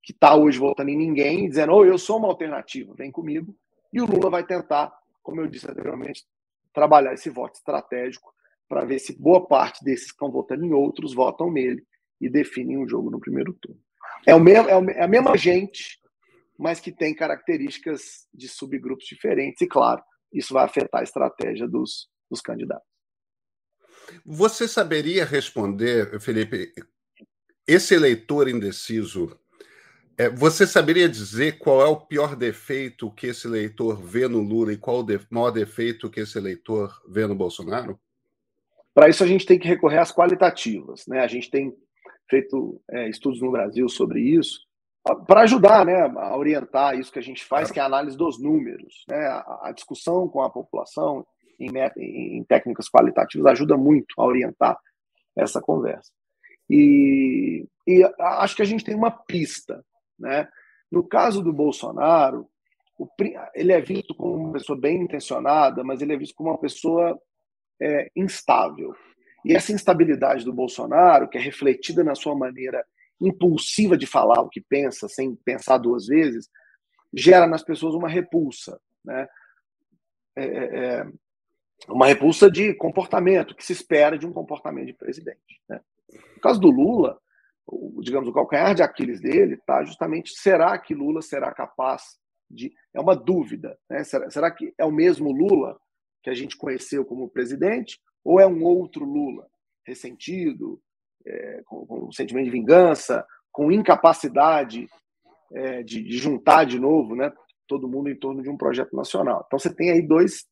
S2: que está hoje votando em ninguém, dizendo, oh, eu sou uma alternativa, vem comigo. E o Lula vai tentar, como eu disse anteriormente, trabalhar esse voto estratégico para ver se boa parte desses que estão votando em outros votam nele e definem o um jogo no primeiro turno. É, o mesmo, é a mesma gente, mas que tem características de subgrupos diferentes, e claro, isso vai afetar a estratégia dos, dos candidatos.
S1: Você saberia responder, Felipe, esse eleitor indeciso, é, você saberia dizer qual é o pior defeito que esse eleitor vê no Lula e qual o maior defeito que esse eleitor vê no Bolsonaro?
S2: Para isso, a gente tem que recorrer às qualitativas. Né? A gente tem feito é, estudos no Brasil sobre isso, para ajudar né, a orientar isso que a gente faz, que é a análise dos números. Né? A, a discussão com a população em, em, técnicas qualitativas ajuda muito a orientar essa conversa. E, e acho que a gente tem uma pista. Né? No caso do Bolsonaro, o, ele é visto como uma pessoa bem intencionada, mas ele é visto como uma pessoa é, instável. E essa instabilidade do Bolsonaro, que é refletida na sua maneira impulsiva de falar o que pensa, sem pensar duas vezes, gera nas pessoas uma repulsa. Né? É, é, é uma repulsa de comportamento, que se espera de um comportamento de presidente. Né? No caso do Lula, o, digamos, o calcanhar de Aquiles dele está justamente: será que Lula será capaz de. É uma dúvida. Né? Será, será que é o mesmo Lula que a gente conheceu como presidente, ou é um outro Lula, ressentido, é, com, com sentimento de vingança, com incapacidade é, de, de, juntar de novo né, todo mundo em torno de um projeto nacional. Então você tem aí dois,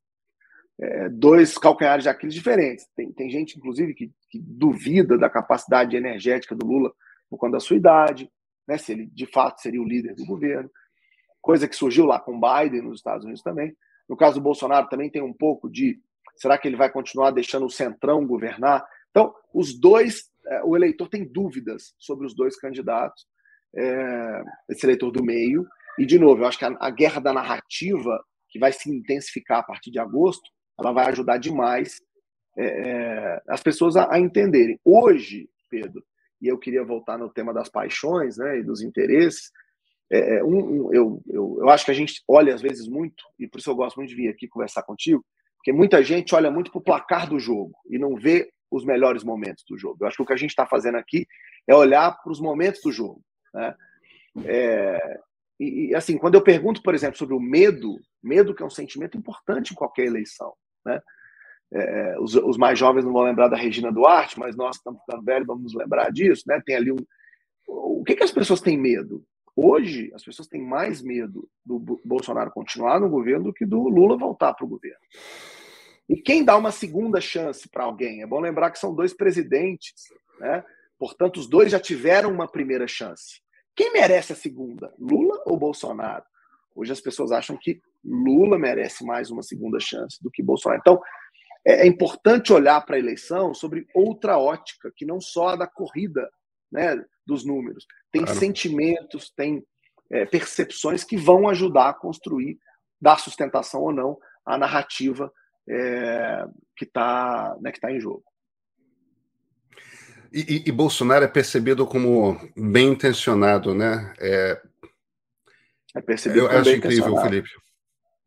S2: é, dois calcanhares de Aquiles diferentes. Tem, tem gente, inclusive, que, que duvida da capacidade energética do Lula por conta da sua idade, né, se ele de fato seria o líder do governo, coisa que surgiu lá com Biden nos Estados Unidos também. No caso do Bolsonaro, também tem um pouco de será que ele vai continuar deixando o Centrão governar? Então, os dois, o eleitor tem dúvidas sobre os dois candidatos, é, esse eleitor do meio. E, de novo, eu acho que a, a guerra da narrativa, que vai se intensificar a partir de agosto, ela vai ajudar demais é, é, as pessoas a, a, entenderem. Hoje, Pedro, e eu queria voltar no tema das paixões né, e dos interesses, é, é, um, um, eu, eu, eu acho que a gente olha às vezes muito, e por isso eu gosto muito de vir aqui conversar contigo, porque muita gente olha muito para o placar do jogo e não vê os melhores momentos do jogo. Eu acho que o que a gente está fazendo aqui é olhar para os momentos do jogo. Né? É, e, assim, quando eu pergunto, por exemplo, sobre o medo, medo que é um sentimento importante em qualquer eleição, né? É, os, os, mais jovens não vão lembrar da Regina Duarte, mas nós estamos ficando velhos, vamos lembrar disso, né? Tem ali um. O que, que as pessoas têm medo? Hoje, as pessoas têm mais medo do Bolsonaro continuar no governo do que do Lula voltar para o governo. E quem dá uma segunda chance para alguém? É bom lembrar que são dois presidentes, né? Portanto, os dois já tiveram uma primeira chance. Quem merece a segunda? Lula ou Bolsonaro? Hoje as pessoas acham que Lula merece mais uma segunda chance do que Bolsonaro. Então, é, é importante olhar para a eleição sobre outra ótica, que não só a da corrida né, dos números. Tem claro. sentimentos, tem é, percepções que vão ajudar a construir, dar sustentação ou não, à narrativa é, que está né, que tá em jogo.
S1: E, e, e, Bolsonaro é percebido como bem intencionado, né? É,
S2: é percebido Eu como acho incrível, Felipe.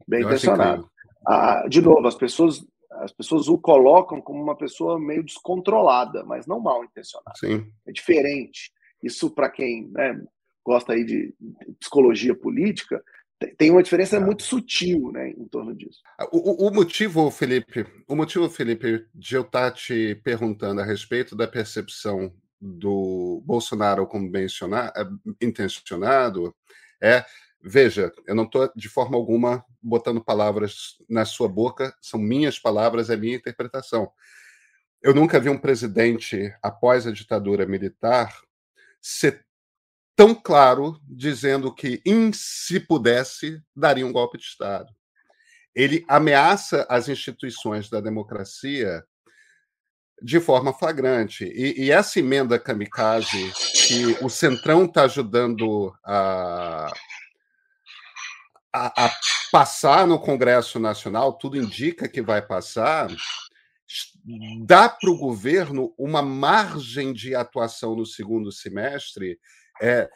S2: Bem Eu intencionado. Ah, de novo, as pessoas as pessoas o colocam como uma pessoa meio descontrolada, mas não mal intencionada.
S1: Sim.
S2: É diferente. Isso, para quem né, gosta aí de psicologia política, tem uma diferença é. muito sutil né, em torno disso.
S1: Ah, o, o, motivo, Felipe, o motivo, Felipe, de eu estar te perguntando a respeito da percepção do Bolsonaro como bem intencionado é Veja, eu não estou de forma alguma botando palavras na sua boca, são minhas palavras, é minha interpretação. Eu nunca vi um presidente, após a ditadura militar, ser tão claro dizendo que, em, se pudesse, daria um golpe de Estado. Ele ameaça as instituições da democracia de forma flagrante. E, e, essa emenda kamikaze que o Centrão está ajudando a, a, a, passar no Congresso Nacional, tudo indica que vai passar, dá para o governo uma margem de atuação no segundo semestre, é,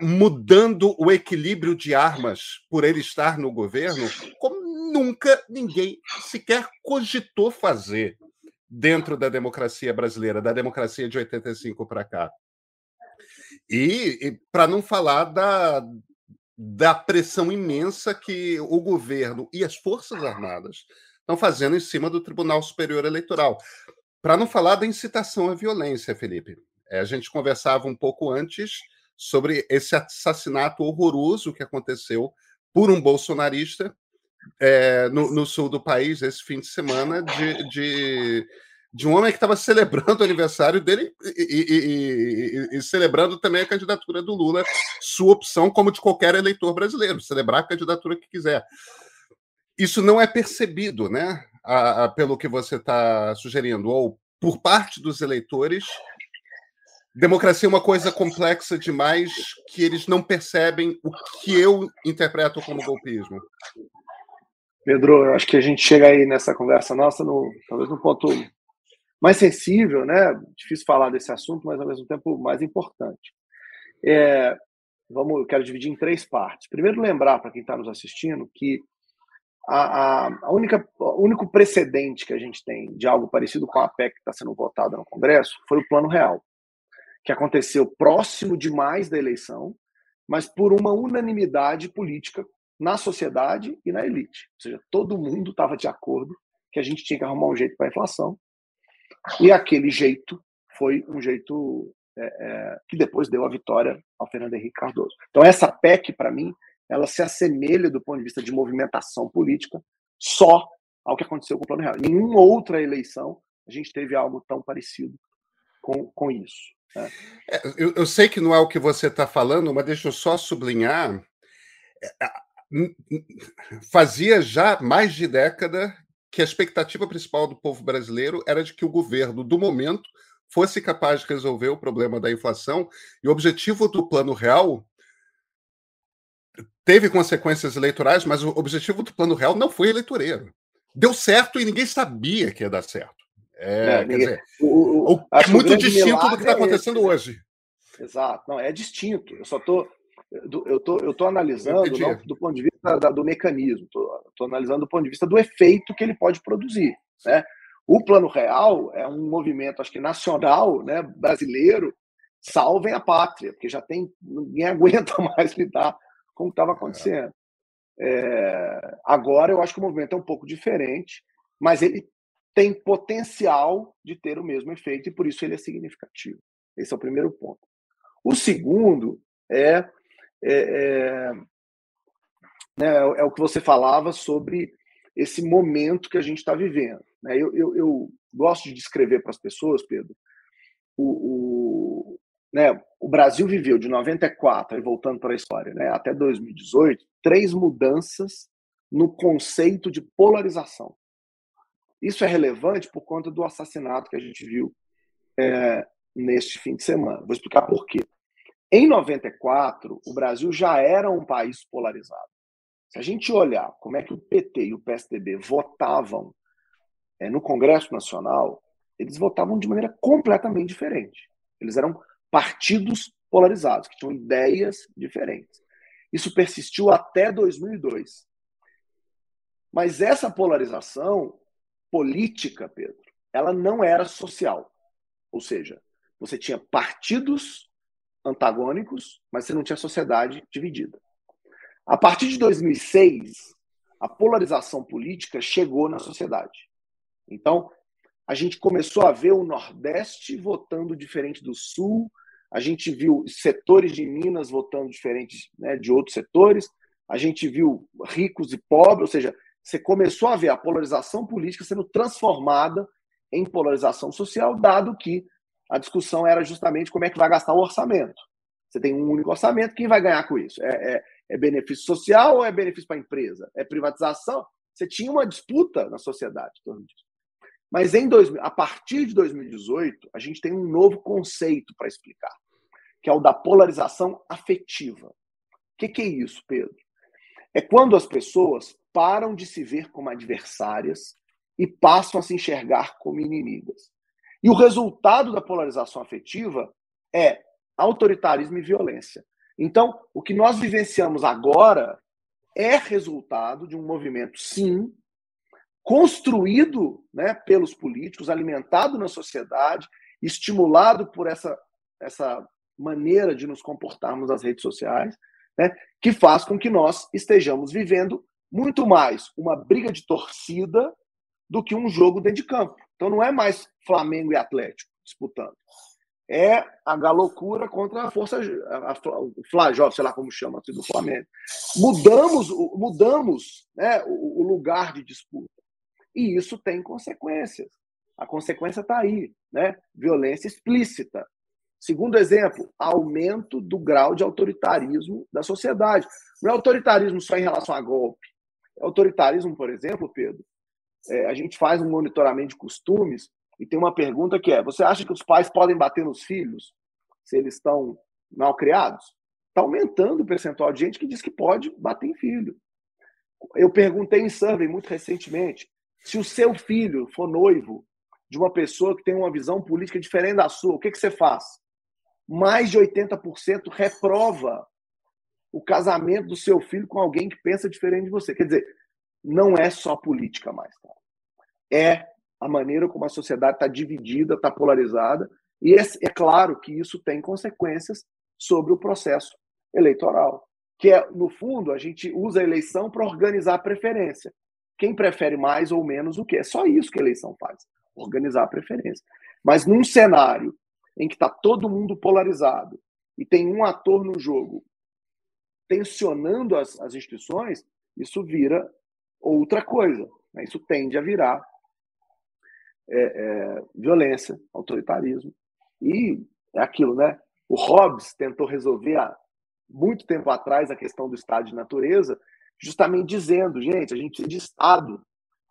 S1: mudando o equilíbrio de armas por ele estar no governo, como nunca ninguém sequer cogitou fazer dentro da democracia brasileira, da democracia de 85 para cá. E, e para não falar da, da pressão imensa que o governo e as Forças Armadas estão fazendo em cima do Tribunal Superior Eleitoral. Para não falar da incitação à violência, Felipe. É, a gente conversava um pouco antes sobre esse assassinato horroroso que aconteceu por um bolsonarista é, no, no, sul do país esse fim de semana de, de, de um homem que estava celebrando o aniversário dele e, e, e, e, celebrando também a candidatura do Lula, sua opção, como de qualquer eleitor brasileiro, celebrar a candidatura que quiser. Isso não é percebido, né? A, a, pelo que você está sugerindo, ou por parte dos eleitores, democracia é uma coisa complexa demais que eles não percebem o que eu interpreto como golpismo.
S2: Pedro, eu acho que a gente chega aí nessa conversa nossa, no, talvez no ponto mais sensível, né? Difícil falar desse assunto, mas ao mesmo tempo mais importante. É, vamos, eu quero dividir em três partes. Primeiro, lembrar para quem está nos assistindo que a, a, única, o único precedente que a gente tem de algo parecido com a PEC que está sendo votada no Congresso foi o Plano Real, que aconteceu próximo demais da eleição, mas por uma unanimidade política na sociedade e na elite. Ou seja, todo mundo estava de acordo que a gente tinha que arrumar um jeito para a inflação. E aquele jeito foi um jeito é, é, que depois deu a vitória ao Fernando Henrique Cardoso. Então, essa PEC, para mim, ela se assemelha do ponto de vista de movimentação política só ao que aconteceu com o Plano Real. Em nenhuma outra eleição a gente teve algo tão parecido com, com isso.
S1: É, eu, eu, sei que não é o que você está falando, mas deixa eu só sublinhar. É, fazia já mais de década que a expectativa principal do povo brasileiro era de que o governo do momento fosse capaz de resolver o problema da inflação e o objetivo do plano real teve consequências eleitorais, mas o objetivo do plano real não foi eleitoreiro. Deu certo e ninguém sabia que ia dar certo. É, quer dizer, o, o, é muito distinto do que está é acontecendo é hoje.
S2: Exato, não, é distinto. Eu só estou eu tô, eu tô analisando não, do ponto de vista da, do mecanismo, estou analisando do ponto de vista do efeito que ele pode produzir. Né? O plano real é um movimento, acho que nacional, né, brasileiro, salvem a pátria, porque já tem ninguém aguenta mais lidar com o que estava acontecendo. É, agora eu acho que o movimento é um pouco diferente, mas ele tem potencial de ter o mesmo efeito e por isso ele é significativo. Esse é o primeiro ponto. O segundo é é, é, né, é o que você falava sobre esse momento que a gente está vivendo. Né? Eu, eu, eu, gosto de descrever para as pessoas, Pedro, o, o, né, o Brasil viveu de 94, e voltando para a história, né, até 2018, três mudanças no conceito de polarização. Isso é relevante por conta do assassinato que a gente viu é, neste fim de semana. Vou explicar por quê. Em 94, o Brasil já era um país polarizado. Se a gente olhar como é que o PT e o PSDB votavam é, no Congresso Nacional, eles votavam de maneira completamente diferente. Eles eram partidos polarizados, que tinham ideias diferentes. Isso persistiu até 2002. Mas essa polarização política, Pedro, ela não era social. Ou seja, você tinha partidos antagônicos, mas você não tinha sociedade dividida. A partir de 2006, a polarização política chegou na sociedade. Então, a gente começou a ver o Nordeste votando diferente do Sul, a gente viu setores de Minas votando diferente né, de outros setores, a gente viu ricos e pobres, ou seja, você começou a ver a polarização política sendo transformada em polarização social, dado que a discussão era justamente como é que vai gastar o orçamento. Você tem um único orçamento, quem vai ganhar com isso? É, é, é benefício social ou é benefício para a empresa? É privatização? Você tinha uma disputa na sociedade. Mas em dois, a partir de 2018, a gente tem um novo conceito para explicar, que é o da polarização afetiva. O que, que é isso, Pedro? É quando as pessoas param de se ver como adversárias e passam a se enxergar como inimigas. E o resultado da polarização afetiva é autoritarismo e violência. Então, o que nós vivenciamos agora é resultado de um movimento, sim, construído né, pelos políticos, alimentado na sociedade, estimulado por essa, essa maneira de nos comportarmos nas redes sociais, né, que faz com que nós estejamos vivendo muito mais uma briga de torcida do que um jogo dentro de campo. Então não é mais Flamengo e Atlético disputando. É a galocura contra a força, a, a, o Flajó, sei lá como chama, assim, do Flamengo. Mudamos, mudamos né, o, o lugar de disputa. E isso tem consequências. A consequência está aí, né? Violência explícita. Segundo exemplo, aumento do grau de autoritarismo da sociedade. Não é autoritarismo só em relação a golpe. Autoritarismo, por exemplo, Pedro. É, a gente faz um monitoramento de costumes e tem uma pergunta que é: você acha que os pais podem bater nos filhos se eles estão mal criados? Está aumentando o percentual de gente que diz que pode bater em filho. Eu perguntei em survey muito recentemente se o seu filho for noivo de uma pessoa que tem uma visão política diferente da sua, o que, que você faz? Mais de 80% reprova o casamento do seu filho com alguém que pensa diferente de você. Quer dizer, não é só política mais. Tá? É a maneira como a sociedade está dividida, está polarizada, e é, é claro que isso tem consequências sobre o processo eleitoral. Que é, no fundo, a gente usa a eleição para organizar a preferência quem prefere mais ou menos o que. É só isso que a eleição faz, organizar a preferência. Mas num cenário em que está todo mundo polarizado e tem um ator no jogo tensionando as, as instituições, isso vira outra coisa. Né? Isso tende a virar é, é, violência, autoritarismo. E é aquilo, né? O Hobbes tentou resolver há muito tempo atrás a questão do estado de natureza justamente dizendo, gente, a gente precisa de Estado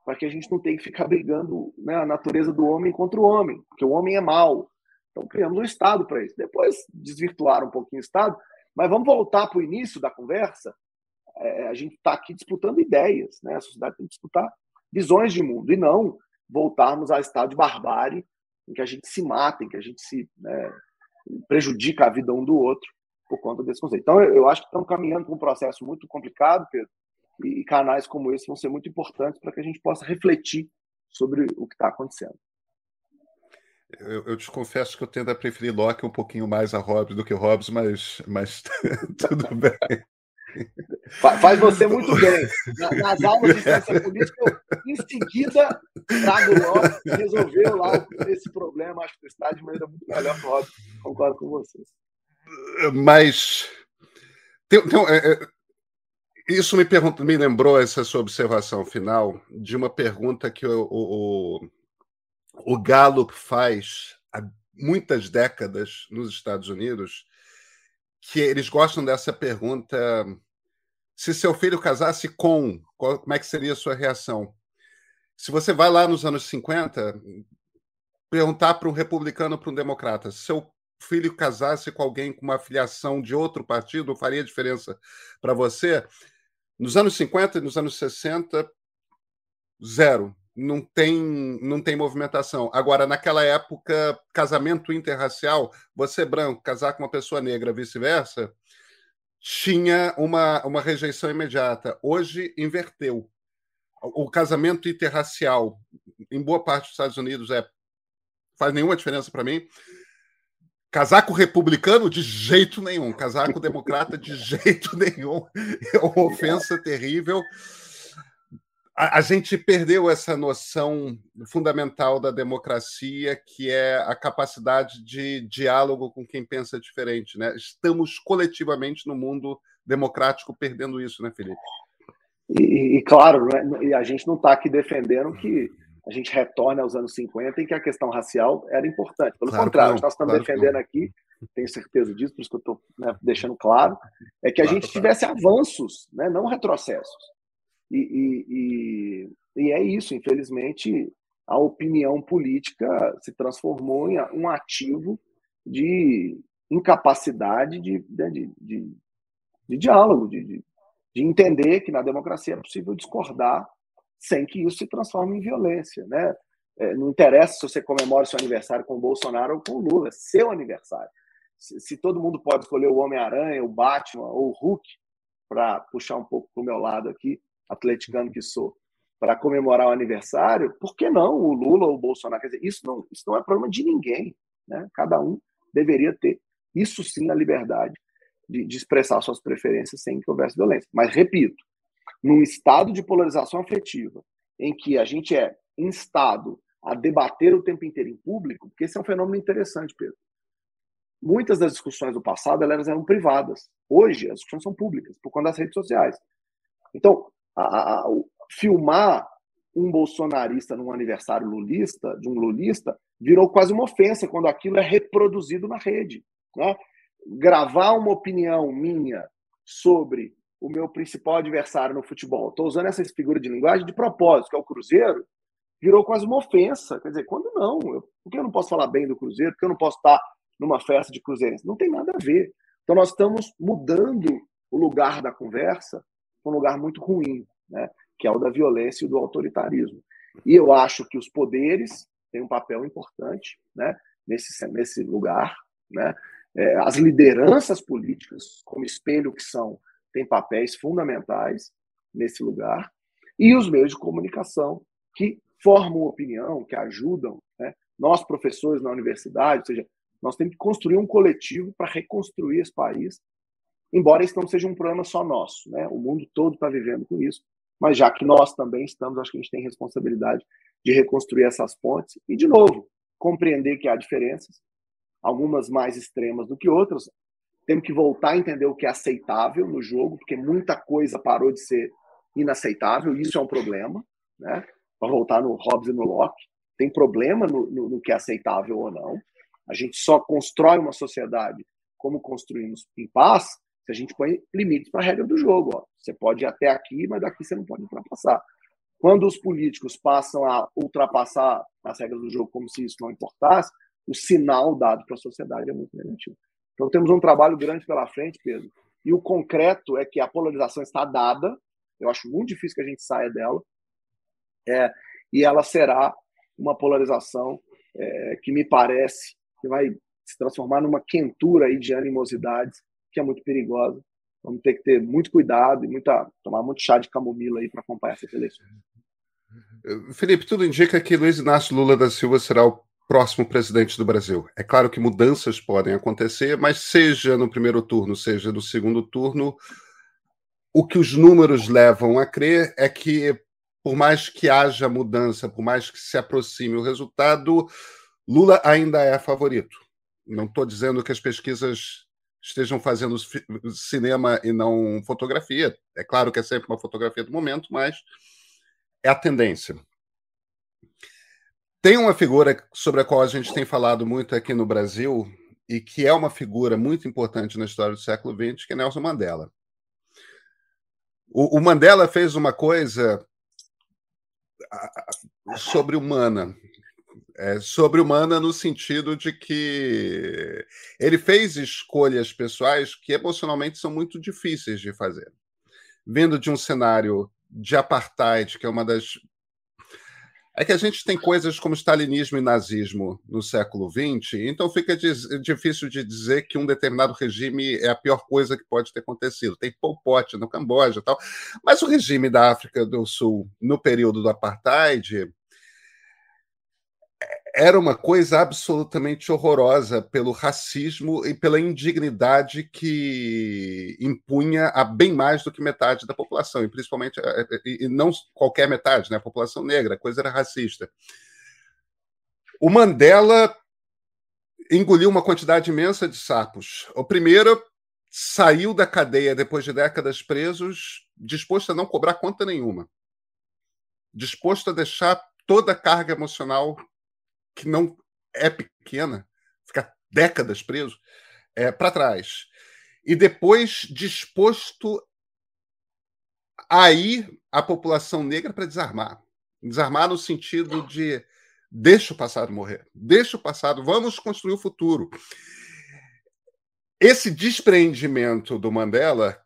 S2: para que a gente não tenha que ficar brigando né, a natureza do homem contra o homem, porque o homem é mau. Então criamos um Estado para isso. Depois desvirtuaram um pouquinho o Estado, mas vamos voltar para o início da conversa. É, a gente está aqui disputando ideias, né? a sociedade tem que disputar visões de mundo, e não voltarmos ao estado de barbárie, em que a gente se mata, em que a gente se né, prejudica a vida um do outro por conta desse conceito. Então, eu acho que estamos caminhando com um processo muito complicado, Pedro, e canais como esse vão ser muito importantes para que a gente possa refletir sobre o que está acontecendo.
S1: Eu, eu, te confesso que eu tendo a preferir Locke um pouquinho mais a Hobbes do que Hobbes, mas, mas tudo bem.
S2: Faz você muito bem. Nas aulas de ciência política, eu, em seguida, trago Locke e resolveu lá esse problema. Acho que está de maneira muito melhor que o Hobbes. Concordo com vocês.
S1: Mas tem, tem, é, é, isso me, pergunta, me lembrou essa sua observação final de uma pergunta que o, o, o Gallup faz há muitas décadas nos Estados Unidos, que eles gostam dessa pergunta: se seu filho casasse com, como é que seria a sua reação? Se você vai lá nos anos 50, perguntar para um republicano para um democrata, seu filho casasse com alguém com uma filiação de outro partido, faria diferença para você? Nos anos 50 e nos anos 60, zero. Não tem, não tem movimentação. Agora, naquela época, casamento interracial, você branco casar com uma pessoa negra, vice-versa, tinha uma, uma rejeição imediata. Hoje, inverteu. O casamento interracial, em boa parte dos Estados Unidos, é faz nenhuma diferença para mim. Casar com republicano, de jeito nenhum. Casar com democrata, de jeito nenhum. É uma ofensa terrível. A, a, gente perdeu essa noção fundamental da democracia, que é a capacidade de diálogo com quem pensa diferente. Né? Estamos coletivamente no mundo democrático perdendo isso, né, Felipe?
S2: E, e claro, né, e a gente não está aqui defendendo que a gente retorne aos anos 50 em que a questão racial era importante. Pelo claro contrário, nós estamos claro defendendo aqui, tenho certeza disso, por isso que eu estou né, deixando claro, é que a claro, gente tivesse avanços, né, não retrocessos. E, e, e, e, é isso, infelizmente, a opinião política se transformou em um ativo de incapacidade de, né, de, de, de diálogo, de, de, de, entender que na democracia é possível discordar sem que isso se transforme em violência. Né? É, não interessa se você comemora seu aniversário com o Bolsonaro ou com o Lula, é seu aniversário. Se, se todo mundo pode escolher o Homem-Aranha, o Batman ou o Hulk, para puxar um pouco para o meu lado aqui, atleticano que sou, para comemorar o aniversário, por que não o Lula ou o Bolsonaro? Quer dizer, isso não, isso não é problema de ninguém. Né? Cada um deveria ter, isso sim, a liberdade de, de expressar suas preferências sem que houvesse violência. Mas, repito, num estado de polarização afetiva, em que a gente é instado a debater o tempo inteiro em público, porque esse é um fenômeno interessante, Pedro. Muitas das discussões do passado elas eram privadas. Hoje, as discussões são públicas, por conta das redes sociais. Então, a, a, filmar um bolsonarista num aniversário lulista, de um lulista, virou quase uma ofensa quando aquilo é reproduzido na rede. Né? Gravar uma opinião minha sobre o meu principal adversário no futebol, estou usando essa figura de linguagem de propósito, que é o Cruzeiro, virou quase uma ofensa. Quer dizer, quando não? Eu, por que eu não posso falar bem do Cruzeiro? Por que eu não posso estar numa festa de cruzeirense? Não tem nada a ver. Então nós estamos mudando o lugar da conversa um lugar muito ruim, né? que é o da violência e do autoritarismo. E eu acho que os poderes têm um papel importante né? nesse, nesse lugar. Né? É, as lideranças políticas, como espelho que são, têm papéis fundamentais nesse lugar. E os meios de comunicação, que formam opinião, que ajudam. Né? Nós, professores na universidade, ou seja, nós temos que construir um coletivo para reconstruir esse país, embora isso não seja um problema só nosso. Né? O mundo todo está vivendo com isso, mas já que nós também estamos, acho que a gente tem responsabilidade de reconstruir essas pontes e, de novo, compreender que há diferenças, algumas mais extremas do que outras. Temos que voltar a entender o que é aceitável no jogo, porque muita coisa parou de ser inaceitável, e isso é um problema. Né? Para voltar no Hobbes e no Locke, tem problema no, no, no que é aceitável ou não. A gente só constrói uma sociedade como construímos em paz se a gente põe limites para a regra do jogo. Ó. Você pode ir até aqui, mas daqui você não pode ultrapassar. Quando os políticos passam a ultrapassar as regras do jogo como se isso não importasse, o sinal dado para a sociedade é muito negativo. Então temos um trabalho grande pela frente, Pedro. E o concreto é que a polarização está dada. Eu acho muito difícil que a gente saia dela. É, e ela será uma polarização é, que me parece que vai se transformar numa quentura aí de animosidades que é muito perigosa. Vamos ter que ter muito cuidado e muita, tomar muito chá de camomila aí para acompanhar essa eleição.
S1: Felipe, tudo indica que Luiz Inácio Lula da Silva será o próximo presidente do Brasil. É claro que mudanças podem acontecer, mas seja no primeiro turno, seja no segundo turno, o que os números levam a crer é que, por mais que haja mudança, por mais que se aproxime o resultado, Lula ainda é favorito. Não estou dizendo que as pesquisas estejam fazendo cinema e não fotografia. É claro que é sempre uma fotografia do momento, mas é a tendência. Tem uma figura sobre a qual a gente tem falado muito aqui no Brasil e que é uma figura muito importante na história do século XX, que é Nelson Mandela. O, Mandela fez uma coisa sobre-humana é, sobre-humana no sentido de que ele fez escolhas pessoais que emocionalmente são muito difíceis de fazer. Vindo de um cenário de apartheid, que é uma das. É que a gente tem coisas como stalinismo e nazismo no século XX, então fica difícil de dizer que um determinado regime é a pior coisa que pode ter acontecido. Tem Pol Pot no Camboja e tal, mas o regime da África do Sul, no período do apartheid, era uma coisa absolutamente horrorosa pelo racismo e pela indignidade que impunha a bem mais do que metade da população, e principalmente, eh, eh, e não qualquer metade, né? a população negra, a coisa era racista. O Mandela engoliu uma quantidade imensa de sapos. O primeiro saiu da cadeia depois de décadas presos, disposto a não cobrar conta nenhuma, disposto a deixar toda a carga emocional que não é pequena, ficar décadas preso, é, para trás. E depois disposto a ir a população negra para desarmar. Desarmar no sentido de Deixa o passado morrer. Deixa o passado. Vamos construir o futuro. Esse despreendimento do Mandela,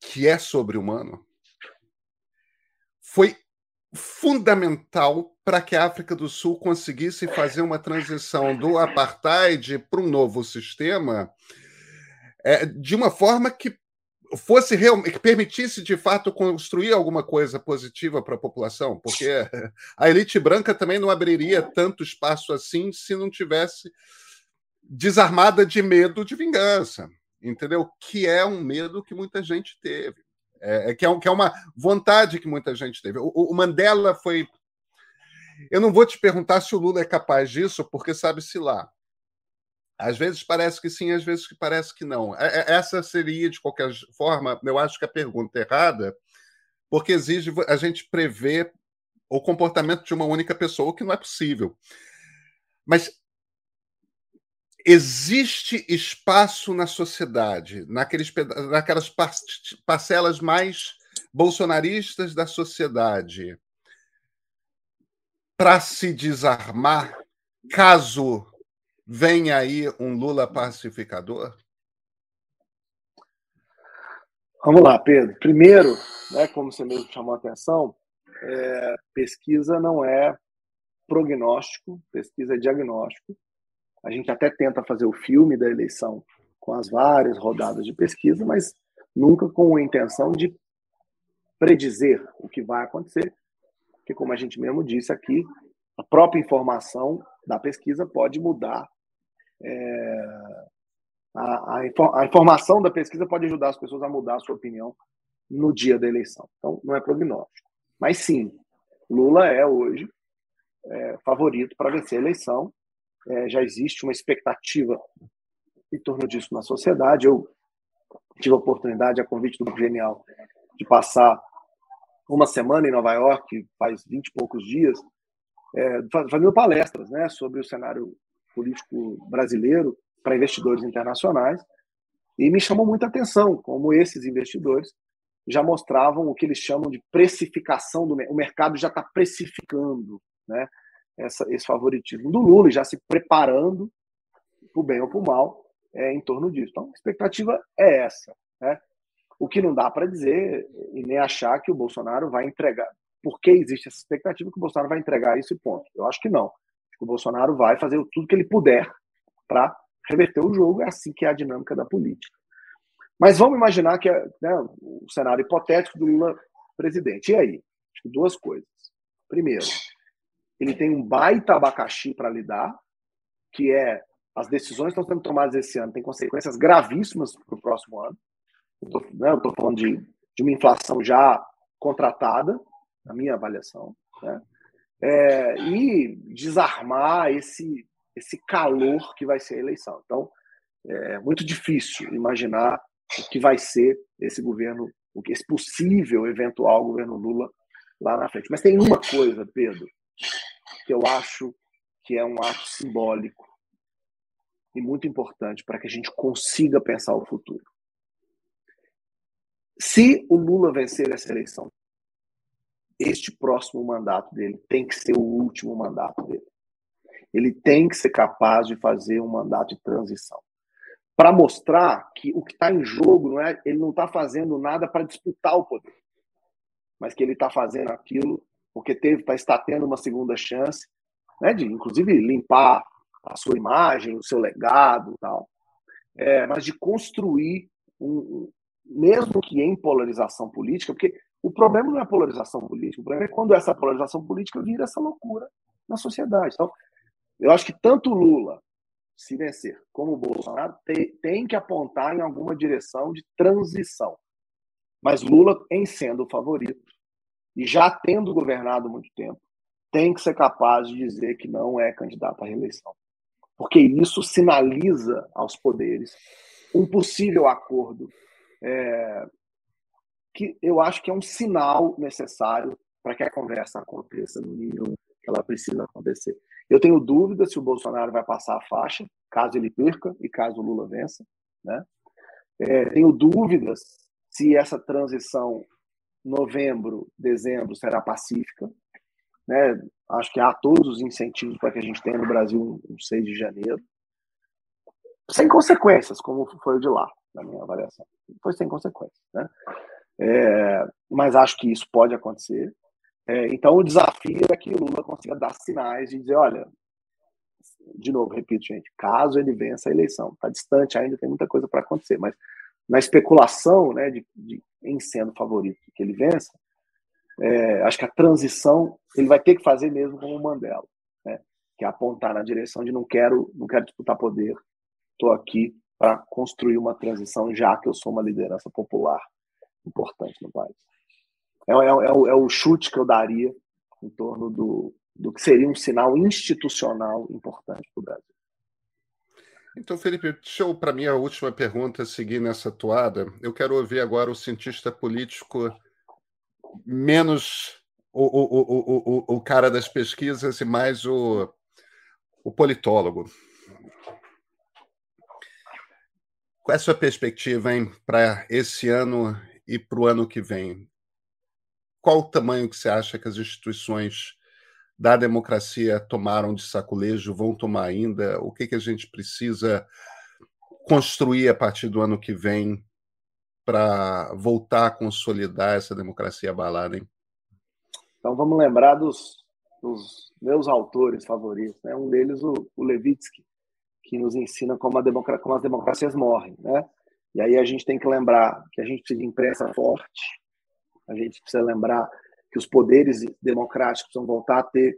S1: que é sobre-humano, foi fundamental para que a África do Sul conseguisse fazer uma transição do apartheid para um novo sistema é, de uma forma que fosse que permitisse de fato construir alguma coisa positiva para a população, porque a elite branca também não abriria tanto espaço assim se não tivesse desarmada de medo de vingança, entendeu? Que é um medo que muita gente teve, é, é que, é que é uma vontade que muita gente teve. O, o Mandela foi. Eu não vou te perguntar se o Lula é capaz disso, porque sabe-se lá. Às vezes parece que sim, às vezes parece que não. É, é, essa seria, de qualquer forma, eu acho que a pergunta errada, porque exige a gente prever o comportamento de uma única pessoa, que não é possível. Mas existe espaço na sociedade, naqueles, naquelas parcelas mais bolsonaristas da sociedade, para se desarmar, caso Vem aí um Lula pacificador?
S2: Vamos lá, Pedro. Primeiro, né, como você mesmo chamou a atenção, é, pesquisa não é prognóstico, pesquisa é diagnóstico. A gente até tenta fazer o filme da eleição com as várias rodadas de pesquisa, mas nunca com a intenção de predizer o que vai acontecer, porque, como a gente mesmo disse aqui, a própria informação da pesquisa pode mudar é, a, a, a, informação da pesquisa pode ajudar as pessoas a mudar a sua opinião no dia da eleição. Então, não é prognóstico. Mas sim, Lula é hoje é, favorito para vencer a eleição. É, já existe uma expectativa em torno disso na sociedade. Eu tive a oportunidade, a convite do Genial, de passar uma semana em Nova York, faz vinte e poucos dias, é, fazendo palestras né, sobre o cenário político brasileiro para investidores internacionais. E me chamou muita atenção como esses investidores já mostravam o que eles chamam de precificação do o mercado já está precificando, né? Essa, esse favoritismo do Lula, já se preparando para o bem ou para o mal é, em torno disso. Então, a expectativa é essa. Né? O que não dá para dizer e nem achar que o Bolsonaro vai entregar. Por que existe essa expectativa que o Bolsonaro vai entregar esse ponto? Eu acho que não o Bolsonaro vai fazer tudo que ele puder para reverter o jogo, é assim que é a dinâmica da política. Mas vamos imaginar que é né, o cenário hipotético do Lula presidente. E aí? Duas coisas. Primeiro, ele tem um baita abacaxi para lidar, que é as decisões que estão sendo tomadas esse ano têm consequências gravíssimas para o próximo ano. Eu estou né, falando de, de uma inflação já contratada, na minha avaliação. Né? é, e desarmar esse, esse calor que vai ser a eleição. Então, é muito difícil imaginar o que vai ser esse governo, esse possível eventual governo Lula lá na frente. Mas tem uma coisa, Pedro, que eu acho que é um ato simbólico e muito importante para que a gente consiga pensar o futuro. Se o Lula vencer essa eleição, este próximo mandato dele tem que ser o último mandato dele. Ele tem que ser capaz de fazer um mandato de transição. Para mostrar que o que está em jogo não é, ele não está fazendo nada para disputar o poder, mas que ele está fazendo aquilo porque teve, tá, está tendo uma segunda chance, né, de inclusive limpar a sua imagem, o seu legado, tal, é, mas de construir um, mesmo que em polarização política, porque o problema não é a polarização política, o problema é quando essa polarização política vira essa loucura na sociedade. Então, eu acho que tanto Lula, se vencer, como o Bolsonaro, tem, tem que apontar em alguma direção de transição. Mas Lula, em sendo o favorito, e já tendo governado muito tempo, tem que ser capaz de dizer que não é candidato à reeleição. Porque isso sinaliza aos poderes um possível acordo é, que eu acho que é um sinal necessário para que a conversa aconteça no nível que ela precisa acontecer. Eu tenho dúvida se o Bolsonaro vai passar a faixa, caso ele perca e caso o Lula vença. Né? É, tenho dúvidas se essa transição novembro, dezembro será pacífica. Né? Acho que há todos os incentivos para que a gente tenha no Brasil um 6 de janeiro. Sem consequências, como foi o de lá, na minha avaliação. Foi sem consequências. Né? É, mas acho que isso pode acontecer. É, então, o desafio é que o Lula consiga dar sinais de dizer: olha, de novo, repito, gente, caso ele vença a eleição, está distante ainda, tem muita coisa para acontecer, mas na especulação né, de, de, em sendo favorito que ele vença, é, acho que a transição ele vai ter que fazer mesmo como o Mandela, né, que é apontar na direção de não quero, não quero disputar poder, estou aqui para construir uma transição, já que eu sou uma liderança popular importante no país. É, é, é, o, é o chute que eu daria em torno do, do que seria um sinal institucional importante para o Brasil.
S1: Então, Felipe, deixa eu, para a última pergunta seguir nessa toada. Eu quero ouvir agora o cientista político menos o, o, o, o, cara das pesquisas e mais o, o politólogo. Qual é a sua perspectiva para esse ano e para o ano que vem? Qual o tamanho que você acha que as instituições da democracia tomaram de saculejo, vão tomar ainda? O que, que a gente precisa construir a partir do ano que vem para voltar a consolidar essa democracia abalada? Hein?
S2: Então vamos lembrar dos, dos meus autores favoritos. Né? Um deles, o, o Levitsky, que nos ensina como, democracia, como as democracias morrem. Né? E aí a gente tem que lembrar que a gente precisa de imprensa forte, a gente precisa lembrar que os poderes democráticos vão voltar a ter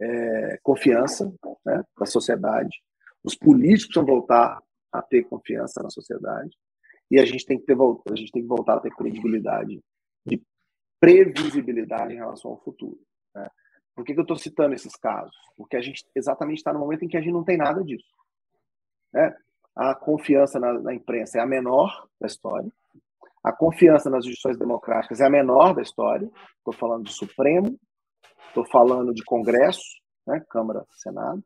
S2: é, confiança né, da sociedade, os políticos vão voltar a ter confiança na sociedade, e a gente tem que ter a gente tem que voltar a ter credibilidade de previsibilidade em relação ao futuro. Né? Por que, que eu estou citando esses casos? Porque a gente exatamente está no momento em que a gente não tem nada disso. Né? A confiança na, na imprensa é a menor da história. A confiança nas instituições democráticas é a menor da história. Estou falando de Supremo, estou falando de Congresso, né, Câmara, Senado.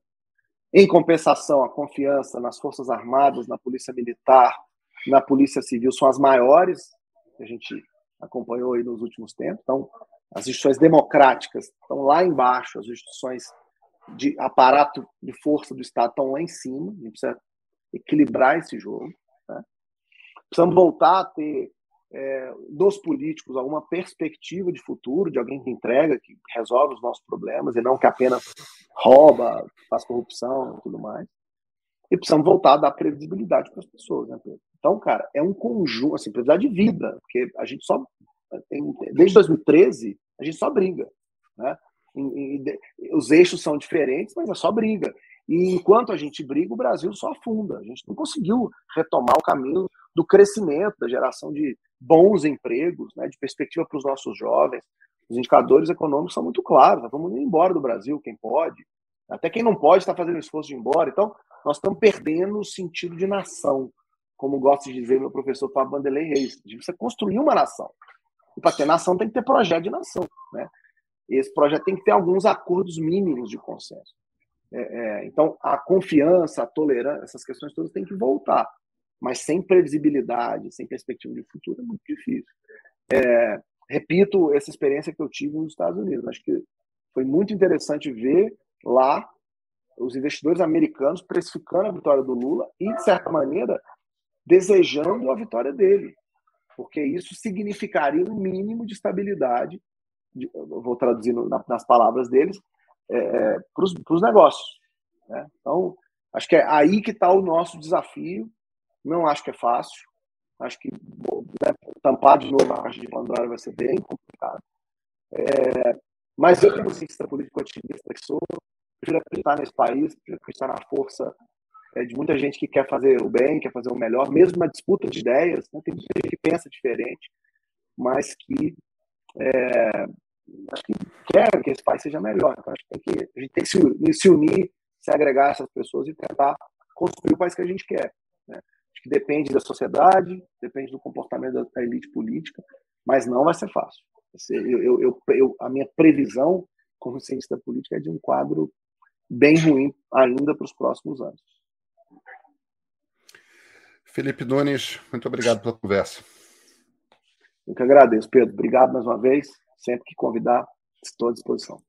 S2: Em compensação, a confiança nas Forças Armadas, na Polícia Militar, na Polícia Civil são as maiores que a gente acompanhou aí nos últimos tempos. Então, as instituições democráticas estão lá embaixo, as instituições de aparato de força do Estado estão lá em cima. A gente precisa equilibrar esse jogo. Né? Precisamos voltar a ter é, dos políticos alguma perspectiva de futuro, de alguém que entrega, que resolve os nossos problemas, e não que apenas rouba, faz corrupção e tudo mais. E precisamos voltar a dar previsibilidade para as pessoas, né, Pedro? Então, cara, é um conjunto, assim, previsibilidade de vida, porque a gente só. Tem, desde 2013, a gente só briga. Né? E, e, os eixos são diferentes, mas é só briga. E enquanto a gente briga, o Brasil só afunda. A gente não conseguiu retomar o caminho do crescimento, da geração de bons empregos, né, de perspectiva para os nossos jovens. Os indicadores econômicos são muito claros. Nós vamos embora do Brasil, quem pode. Até quem não pode está fazendo esforço de ir embora. Então, nós estamos perdendo o sentido de nação, como gosta de dizer meu professor Fábio Vanderlei Reis. Gente precisa construir uma nação. E para ter nação tem que ter projeto de nação. Né? Esse projeto tem que ter alguns acordos mínimos de consenso. É, é, então, a confiança, a tolerância, essas questões todas têm que voltar mas sem previsibilidade, sem perspectiva de futuro, é muito difícil. É, repito essa experiência que eu tive nos Estados Unidos. Acho que foi muito interessante ver lá os investidores americanos precificando a vitória do Lula e, de certa maneira, desejando a vitória dele, porque isso significaria um mínimo de estabilidade, de, vou traduzir nas palavras deles, é, é para os negócios. Né? Então, acho que é aí que está o nosso desafio não acho que é fácil. Acho que né, tampar de novo a caixa de Pandora vai ser bem complicado. É, mas eu, como cientista político otimista que sou, prefiro acreditar nesse país, prefiro acreditar na força é, de muita gente que quer fazer o bem, quer fazer o melhor, mesmo na disputa de ideias. Né, tem muita gente que pensa diferente, mas que, é, acho que quer que esse país seja melhor. Então, acho que, tem que a gente tem que se, se unir, se agregar essas pessoas e tentar construir o país que a gente quer. Né? que depende da sociedade, depende do comportamento da elite política, mas não vai ser fácil. Eu, eu, eu, a minha previsão como cientista política é de um quadro bem ruim ainda para os próximos anos.
S1: Felipe Nunes, muito obrigado pela conversa.
S2: Eu que agradeço, Pedro. Obrigado mais uma vez. Sempre que convidar, estou à disposição.